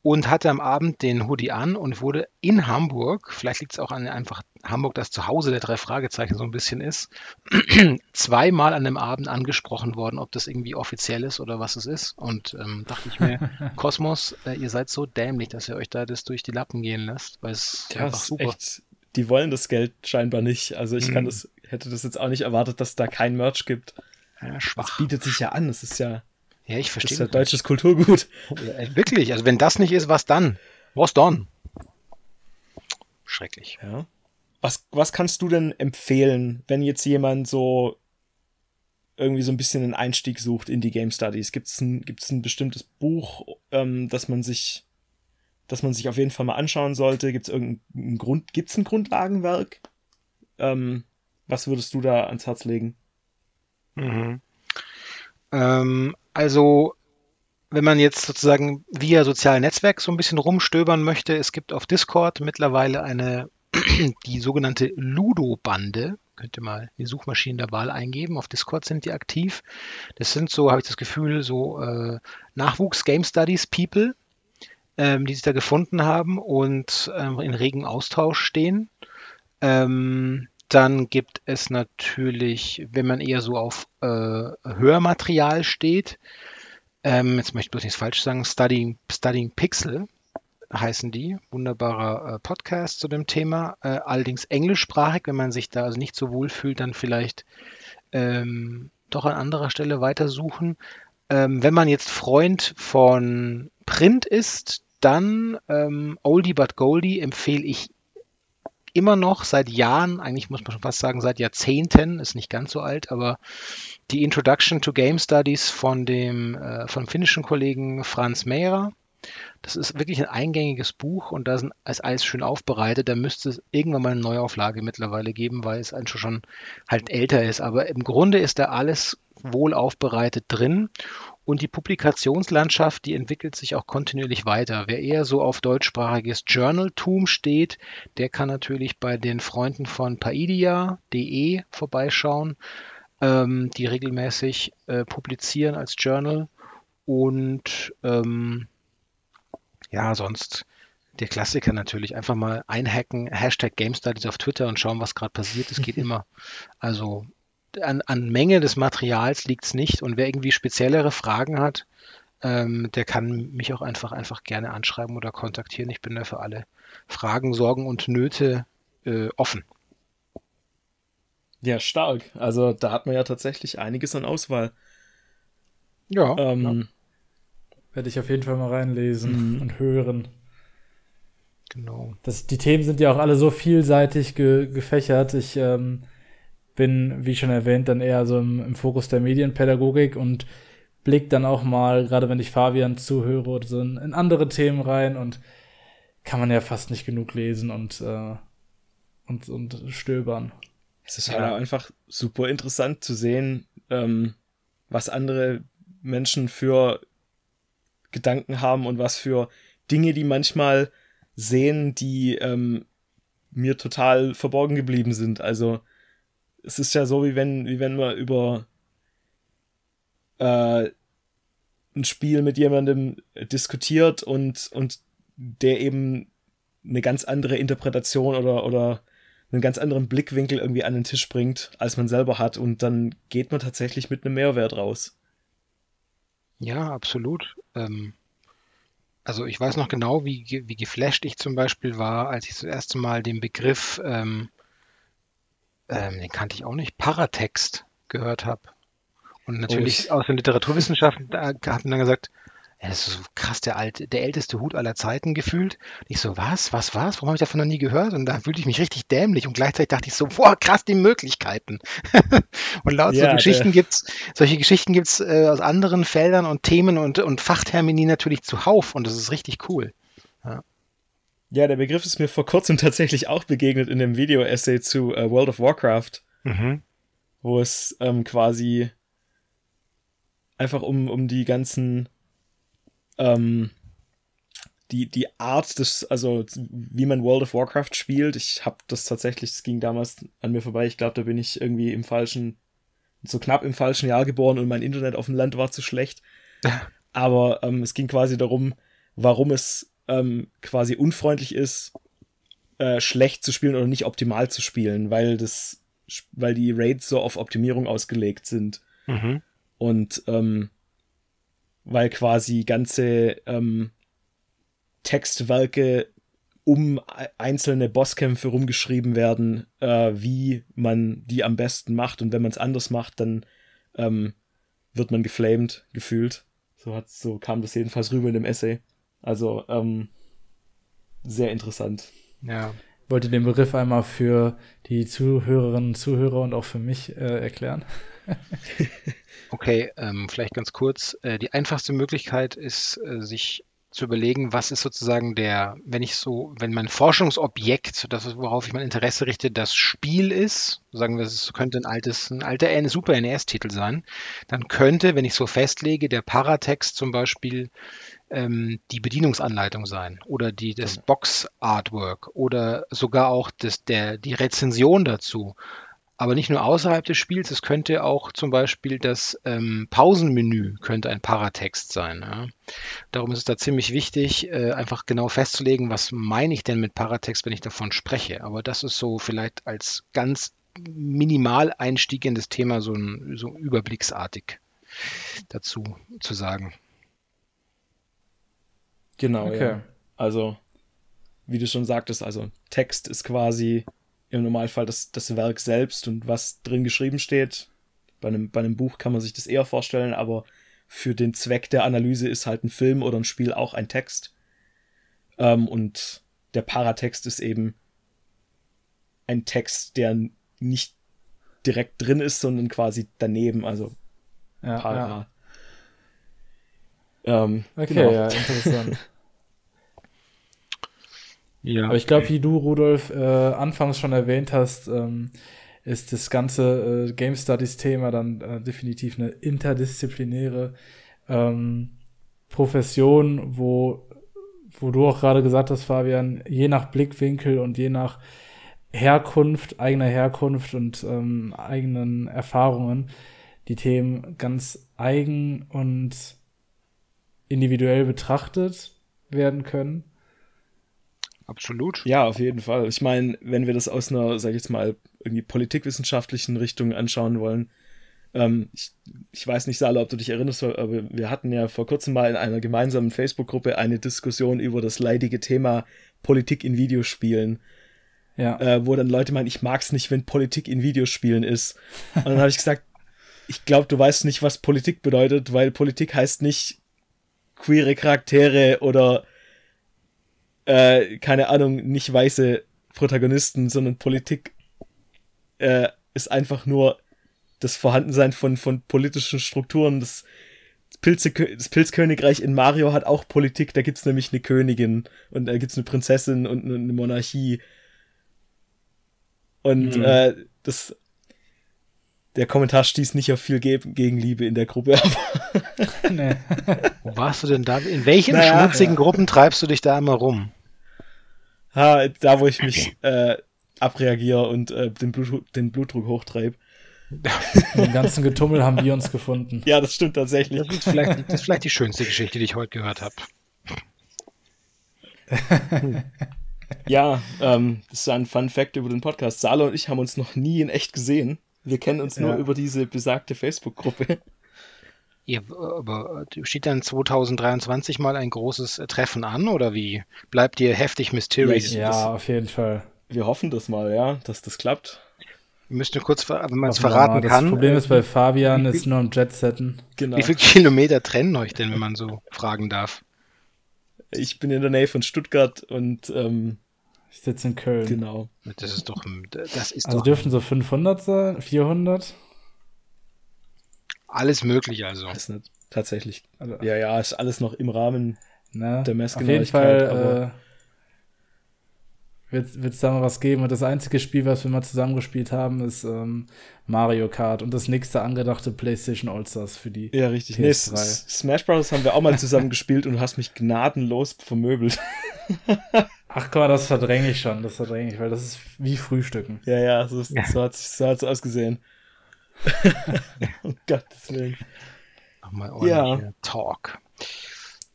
und hatte am Abend den Hoodie an und wurde in Hamburg, vielleicht liegt es auch an einfach Hamburg, das Zuhause der drei Fragezeichen so ein bisschen ist, zweimal an dem Abend angesprochen worden, ob das irgendwie offiziell ist oder was es ist. Und ähm, dachte ich mir, Kosmos, äh, ihr seid so dämlich, dass ihr euch da das durch die Lappen gehen lasst, weil es ja, einfach super. Echt, die wollen das Geld scheinbar nicht. Also ich mhm. kann das, hätte das jetzt auch nicht erwartet, dass da kein Merch gibt. Ja, schwach. Das bietet sich ja an, es ist ja ja, ich verstehe. Das ist ja deutsches Kulturgut. Ja, wirklich, also wenn das nicht ist, was dann? Was dann? Schrecklich. Ja. Was, was kannst du denn empfehlen, wenn jetzt jemand so irgendwie so ein bisschen einen Einstieg sucht in die Game Studies? Gibt es ein, gibt's ein bestimmtes Buch, ähm, das man sich, das man sich auf jeden Fall mal anschauen sollte? Gibt es irgendein Grund, gibt's ein Grundlagenwerk? Ähm, was würdest du da ans Herz legen? Mhm. Ähm, also, wenn man jetzt sozusagen via sozialen Netzwerk so ein bisschen rumstöbern möchte, es gibt auf Discord mittlerweile eine, die sogenannte Ludo-Bande. Könnt ihr mal die Suchmaschinen der Wahl eingeben. Auf Discord sind die aktiv. Das sind so, habe ich das Gefühl, so äh, Nachwuchs-Game Studies People, ähm, die sich da gefunden haben und ähm, in regen Austausch stehen. Ähm, dann gibt es natürlich, wenn man eher so auf äh, Hörmaterial steht, ähm, jetzt möchte ich bloß nichts falsch sagen, Studying, Studying Pixel heißen die. Wunderbarer äh, Podcast zu dem Thema. Äh, allerdings englischsprachig, wenn man sich da also nicht so wohl fühlt, dann vielleicht ähm, doch an anderer Stelle weitersuchen. Ähm, wenn man jetzt Freund von Print ist, dann ähm, Oldie but Goldie empfehle ich immer noch seit Jahren, eigentlich muss man schon fast sagen, seit Jahrzehnten, ist nicht ganz so alt, aber die Introduction to Game Studies von dem äh, vom finnischen Kollegen Franz Mehrer. Das ist wirklich ein eingängiges Buch und da ist alles schön aufbereitet. Da müsste es irgendwann mal eine Neuauflage mittlerweile geben, weil es einfach schon halt älter ist. Aber im Grunde ist da alles wohl aufbereitet drin und die Publikationslandschaft, die entwickelt sich auch kontinuierlich weiter. Wer eher so auf deutschsprachiges Journaltum steht, der kann natürlich bei den Freunden von paidia.de vorbeischauen, ähm, die regelmäßig äh, publizieren als Journal. Und ähm, ja, sonst der Klassiker natürlich. Einfach mal einhacken, Hashtag Game Studies auf Twitter und schauen, was gerade passiert. Es geht immer. Also an, an Menge des Materials liegt es nicht. Und wer irgendwie speziellere Fragen hat, ähm, der kann mich auch einfach, einfach gerne anschreiben oder kontaktieren. Ich bin da für alle Fragen, Sorgen und Nöte äh, offen. Ja, stark. Also da hat man ja tatsächlich einiges an Auswahl. Ja. Ähm, ja. Werde ich auf jeden Fall mal reinlesen mhm. und hören. Genau. Das, die Themen sind ja auch alle so vielseitig ge gefächert. Ich ähm, bin, wie schon erwähnt, dann eher so im, im Fokus der Medienpädagogik und blick dann auch mal, gerade wenn ich Fabian zuhöre oder so, in, in andere Themen rein und kann man ja fast nicht genug lesen und, äh, und, und stöbern. Es ist halt ja. halt einfach super interessant zu sehen, ähm, was andere Menschen für Gedanken haben und was für Dinge die manchmal sehen, die ähm, mir total verborgen geblieben sind. Also es ist ja so, wie wenn, wie wenn man über äh, ein Spiel mit jemandem diskutiert und, und der eben eine ganz andere Interpretation oder, oder einen ganz anderen Blickwinkel irgendwie an den Tisch bringt, als man selber hat. Und dann geht man tatsächlich mit einem Mehrwert raus. Ja, absolut. Ähm, also ich weiß noch genau, wie, wie geflasht ich zum Beispiel war, als ich das erste Mal den Begriff ähm, ähm, den kannte ich auch nicht, Paratext gehört habe. Und natürlich oh, aus den Literaturwissenschaften da hat man dann gesagt, ja, das ist so krass, der alte, der älteste Hut aller Zeiten gefühlt. Und ich so, was, was, was? Warum habe ich davon noch nie gehört? Und da fühlte ich mich richtig dämlich und gleichzeitig dachte ich so, boah, krass, die Möglichkeiten. und laut ja, so Geschichten gibt's, solche Geschichten gibt's äh, aus anderen Feldern und Themen und, und Fachtermini natürlich zuhauf und das ist richtig cool. Ja. Ja, der Begriff ist mir vor kurzem tatsächlich auch begegnet in dem Video-Essay zu uh, World of Warcraft, mhm. wo es ähm, quasi einfach um, um die ganzen ähm, die, die Art des, also wie man World of Warcraft spielt, ich habe das tatsächlich, es ging damals an mir vorbei, ich glaube, da bin ich irgendwie im falschen, so knapp im falschen Jahr geboren und mein Internet auf dem Land war zu schlecht. Aber ähm, es ging quasi darum, warum es ähm, quasi unfreundlich ist, äh, schlecht zu spielen oder nicht optimal zu spielen, weil das, weil die Raids so auf Optimierung ausgelegt sind. Mhm. Und ähm, weil quasi ganze ähm, Textwerke um einzelne Bosskämpfe rumgeschrieben werden, äh, wie man die am besten macht. Und wenn man es anders macht, dann ähm, wird man geflamed, gefühlt. So, hat, so kam das jedenfalls rüber in dem Essay. Also ähm, sehr interessant. Ja. Wollte den Begriff einmal für die Zuhörerinnen und Zuhörer und auch für mich äh, erklären. okay, ähm, vielleicht ganz kurz. Äh, die einfachste Möglichkeit ist, äh, sich zu überlegen, was ist sozusagen der, wenn ich so, wenn mein Forschungsobjekt, das worauf ich mein Interesse richte, das Spiel ist, sagen wir, es könnte ein altes, ein alter Super NES-Titel sein, dann könnte, wenn ich so festlege, der Paratext zum Beispiel ähm, die Bedienungsanleitung sein oder die, das genau. Box-Artwork oder sogar auch das, der, die Rezension dazu aber nicht nur außerhalb des Spiels, es könnte auch zum Beispiel das ähm, Pausenmenü könnte ein Paratext sein. Ja. Darum ist es da ziemlich wichtig, äh, einfach genau festzulegen, was meine ich denn mit Paratext, wenn ich davon spreche. Aber das ist so vielleicht als ganz Minimaleinstieg in das Thema so, ein, so überblicksartig dazu zu sagen. Genau, okay. ja. Also, wie du schon sagtest, also Text ist quasi im Normalfall das, das Werk selbst und was drin geschrieben steht. Bei einem, bei einem Buch kann man sich das eher vorstellen, aber für den Zweck der Analyse ist halt ein Film oder ein Spiel auch ein Text. Ähm, und der Paratext ist eben ein Text, der nicht direkt drin ist, sondern quasi daneben, also ja, Para. Ja. Ähm, okay, genau. ja, interessant. Ja. Aber ich glaube, wie du, Rudolf, äh, anfangs schon erwähnt hast, ähm, ist das ganze äh, Game Studies Thema dann äh, definitiv eine interdisziplinäre ähm, Profession, wo, wo du auch gerade gesagt hast, Fabian, je nach Blickwinkel und je nach Herkunft, eigener Herkunft und ähm, eigenen Erfahrungen die Themen ganz eigen und individuell betrachtet werden können absolut. Ja, auf jeden Fall. Ich meine, wenn wir das aus einer, sag ich jetzt mal, irgendwie politikwissenschaftlichen Richtung anschauen wollen, ähm, ich, ich weiß nicht, Salo, ob du dich erinnerst, aber wir hatten ja vor kurzem mal in einer gemeinsamen Facebook-Gruppe eine Diskussion über das leidige Thema Politik in Videospielen. Ja. Äh, wo dann Leute meinen, ich mag es nicht, wenn Politik in Videospielen ist. Und dann habe ich gesagt, ich glaube, du weißt nicht, was Politik bedeutet, weil Politik heißt nicht queere Charaktere oder äh, keine Ahnung, nicht weiße Protagonisten, sondern Politik äh, ist einfach nur das Vorhandensein von, von politischen Strukturen. Das, Pilze, das Pilzkönigreich in Mario hat auch Politik, da gibt's nämlich eine Königin und da gibt's eine Prinzessin und eine Monarchie. Und mhm. äh, das der Kommentar stieß nicht auf viel Ge Gegenliebe in der Gruppe. nee. Wo warst du denn da? In welchen naja, schmutzigen ja. Gruppen treibst du dich da immer rum? Ha, da, wo ich mich äh, abreagiere und äh, den, Blut, den Blutdruck hochtreibe. Den ganzen Getummel haben wir uns gefunden. Ja, das stimmt tatsächlich. Das ist vielleicht, das ist vielleicht die schönste Geschichte, die ich heute gehört habe. ja, ähm, das ist ein Fun Fact über den Podcast. Salo und ich haben uns noch nie in echt gesehen. Wir kennen uns nur über diese besagte Facebook-Gruppe. Ja, aber steht dann 2023 mal ein großes Treffen an oder wie? Bleibt ihr heftig mysterious? Ja, ja auf jeden Fall. Wir hoffen das mal, ja, dass das klappt. Wir müssten kurz, wenn man es verraten das kann. Das Problem ist bei Fabian, ist nur am Jetsetten. Genau. Wie viele Kilometer trennen euch denn, wenn man so fragen darf? Ich bin in der Nähe von Stuttgart und ähm, ich sitze in Köln. Genau. Das ist doch, das ist also doch dürfen so 500 sein, 400? Alles möglich also. Ist nicht, tatsächlich. Also, ja, ja, ist alles noch im Rahmen ne, der Messgenauigkeit. Auf jeden Fall wird es da mal was geben. Und das einzige Spiel, was wir mal zusammengespielt haben, ist ähm, Mario Kart und das nächste angedachte PlayStation All-Stars für die Ja, richtig. PS3. Nee, Smash Bros. haben wir auch mal zusammen gespielt und du hast mich gnadenlos vermöbelt. Ach guck mal, das verdränge ich schon, das verdränge ich, weil das ist wie Frühstücken. Ja, ja, so, ja. so hat es so hat's ausgesehen. um Gottes Willen. Nochmal ordentlicher ja. Talk.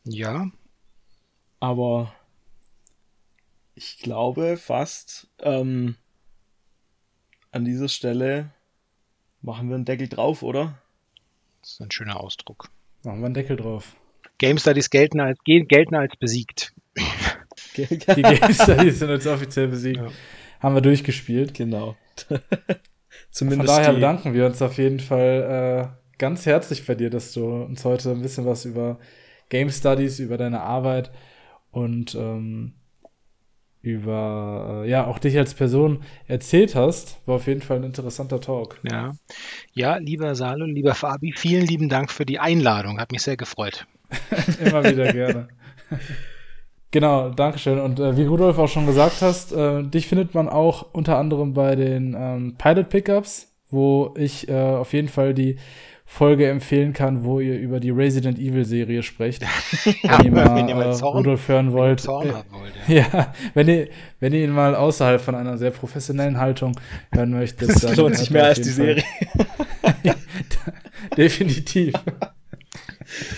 Ja. Aber ich glaube fast ähm, an dieser Stelle machen wir einen Deckel drauf, oder? Das ist ein schöner Ausdruck. Machen wir einen Deckel drauf. Game Studies gelten als, gelten als besiegt. Die Game Studies sind jetzt offiziell besiegt. Ja. Haben wir durchgespielt. Genau. Zumindest Von daher die... bedanken wir uns auf jeden Fall äh, ganz herzlich bei dir, dass du uns heute ein bisschen was über Game Studies, über deine Arbeit und ähm, über äh, ja auch dich als Person erzählt hast. War auf jeden Fall ein interessanter Talk. Ja, ja lieber Salo, lieber Fabi, vielen lieben Dank für die Einladung. Hat mich sehr gefreut. Immer wieder gerne. Genau, Dankeschön. Und äh, wie Rudolf auch schon gesagt hast, äh, dich findet man auch unter anderem bei den ähm, Pilot Pickups, wo ich äh, auf jeden Fall die Folge empfehlen kann, wo ihr über die Resident Evil Serie sprecht. ja, wenn ihr mal, wenn ihr mal äh, Zorn, Rudolf hören wollt. Wollt ja. ja, wenn ihr, wenn ihr ihn mal außerhalb von einer sehr professionellen Haltung hören möchtet. Das lohnt sich mehr als die Serie. Definitiv.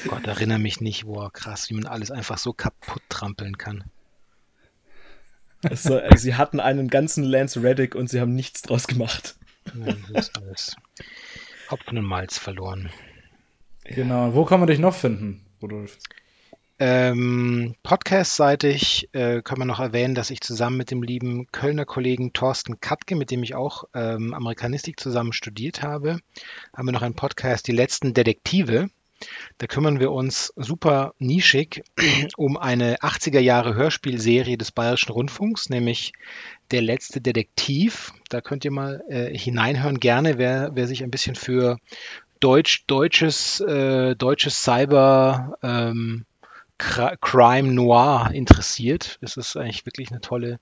Gott, erinnere mich nicht, boah, krass, wie man alles einfach so kaputt trampeln kann. Also, sie hatten einen ganzen Lance Reddick und sie haben nichts draus gemacht. Nein, das ist alles Hopfen und Malz verloren. Genau. Wo kann man dich noch finden, Rudolf? Ähm, Podcast-seitig äh, können wir noch erwähnen, dass ich zusammen mit dem lieben Kölner Kollegen Thorsten Katke, mit dem ich auch ähm, Amerikanistik zusammen studiert habe, haben wir noch einen Podcast, Die letzten Detektive. Da kümmern wir uns super nischig um eine 80er Jahre Hörspielserie des Bayerischen Rundfunks, nämlich Der letzte Detektiv. Da könnt ihr mal äh, hineinhören, gerne, wer, wer sich ein bisschen für Deutsch, deutsches, äh, deutsches Cyber ähm, Crime Noir interessiert. Es ist eigentlich wirklich eine tolle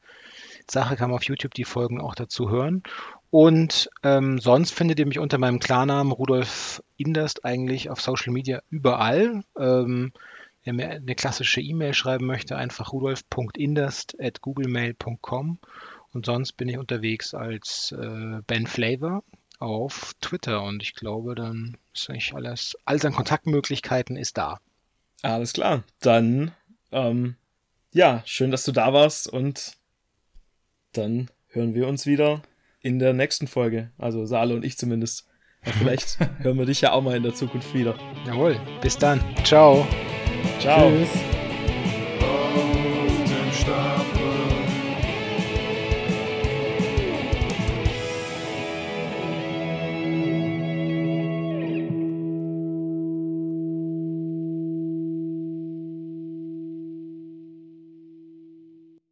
Sache, kann man auf YouTube die Folgen auch dazu hören. Und ähm, sonst findet ihr mich unter meinem Klarnamen Rudolf Inderst eigentlich auf Social Media überall. Ähm, wer mir eine klassische E-Mail schreiben möchte, einfach rudolf.inderst.googlemail.com. Und sonst bin ich unterwegs als äh, Ben Flavor auf Twitter und ich glaube, dann ist eigentlich alles, alles an Kontaktmöglichkeiten ist da. Alles klar. Dann, ähm, ja, schön, dass du da warst und dann hören wir uns wieder in der nächsten Folge. Also Sale und ich zumindest. Ja, vielleicht hören wir dich ja auch mal in der Zukunft wieder. Jawohl, bis dann. Ciao. Ciao. Tschüss.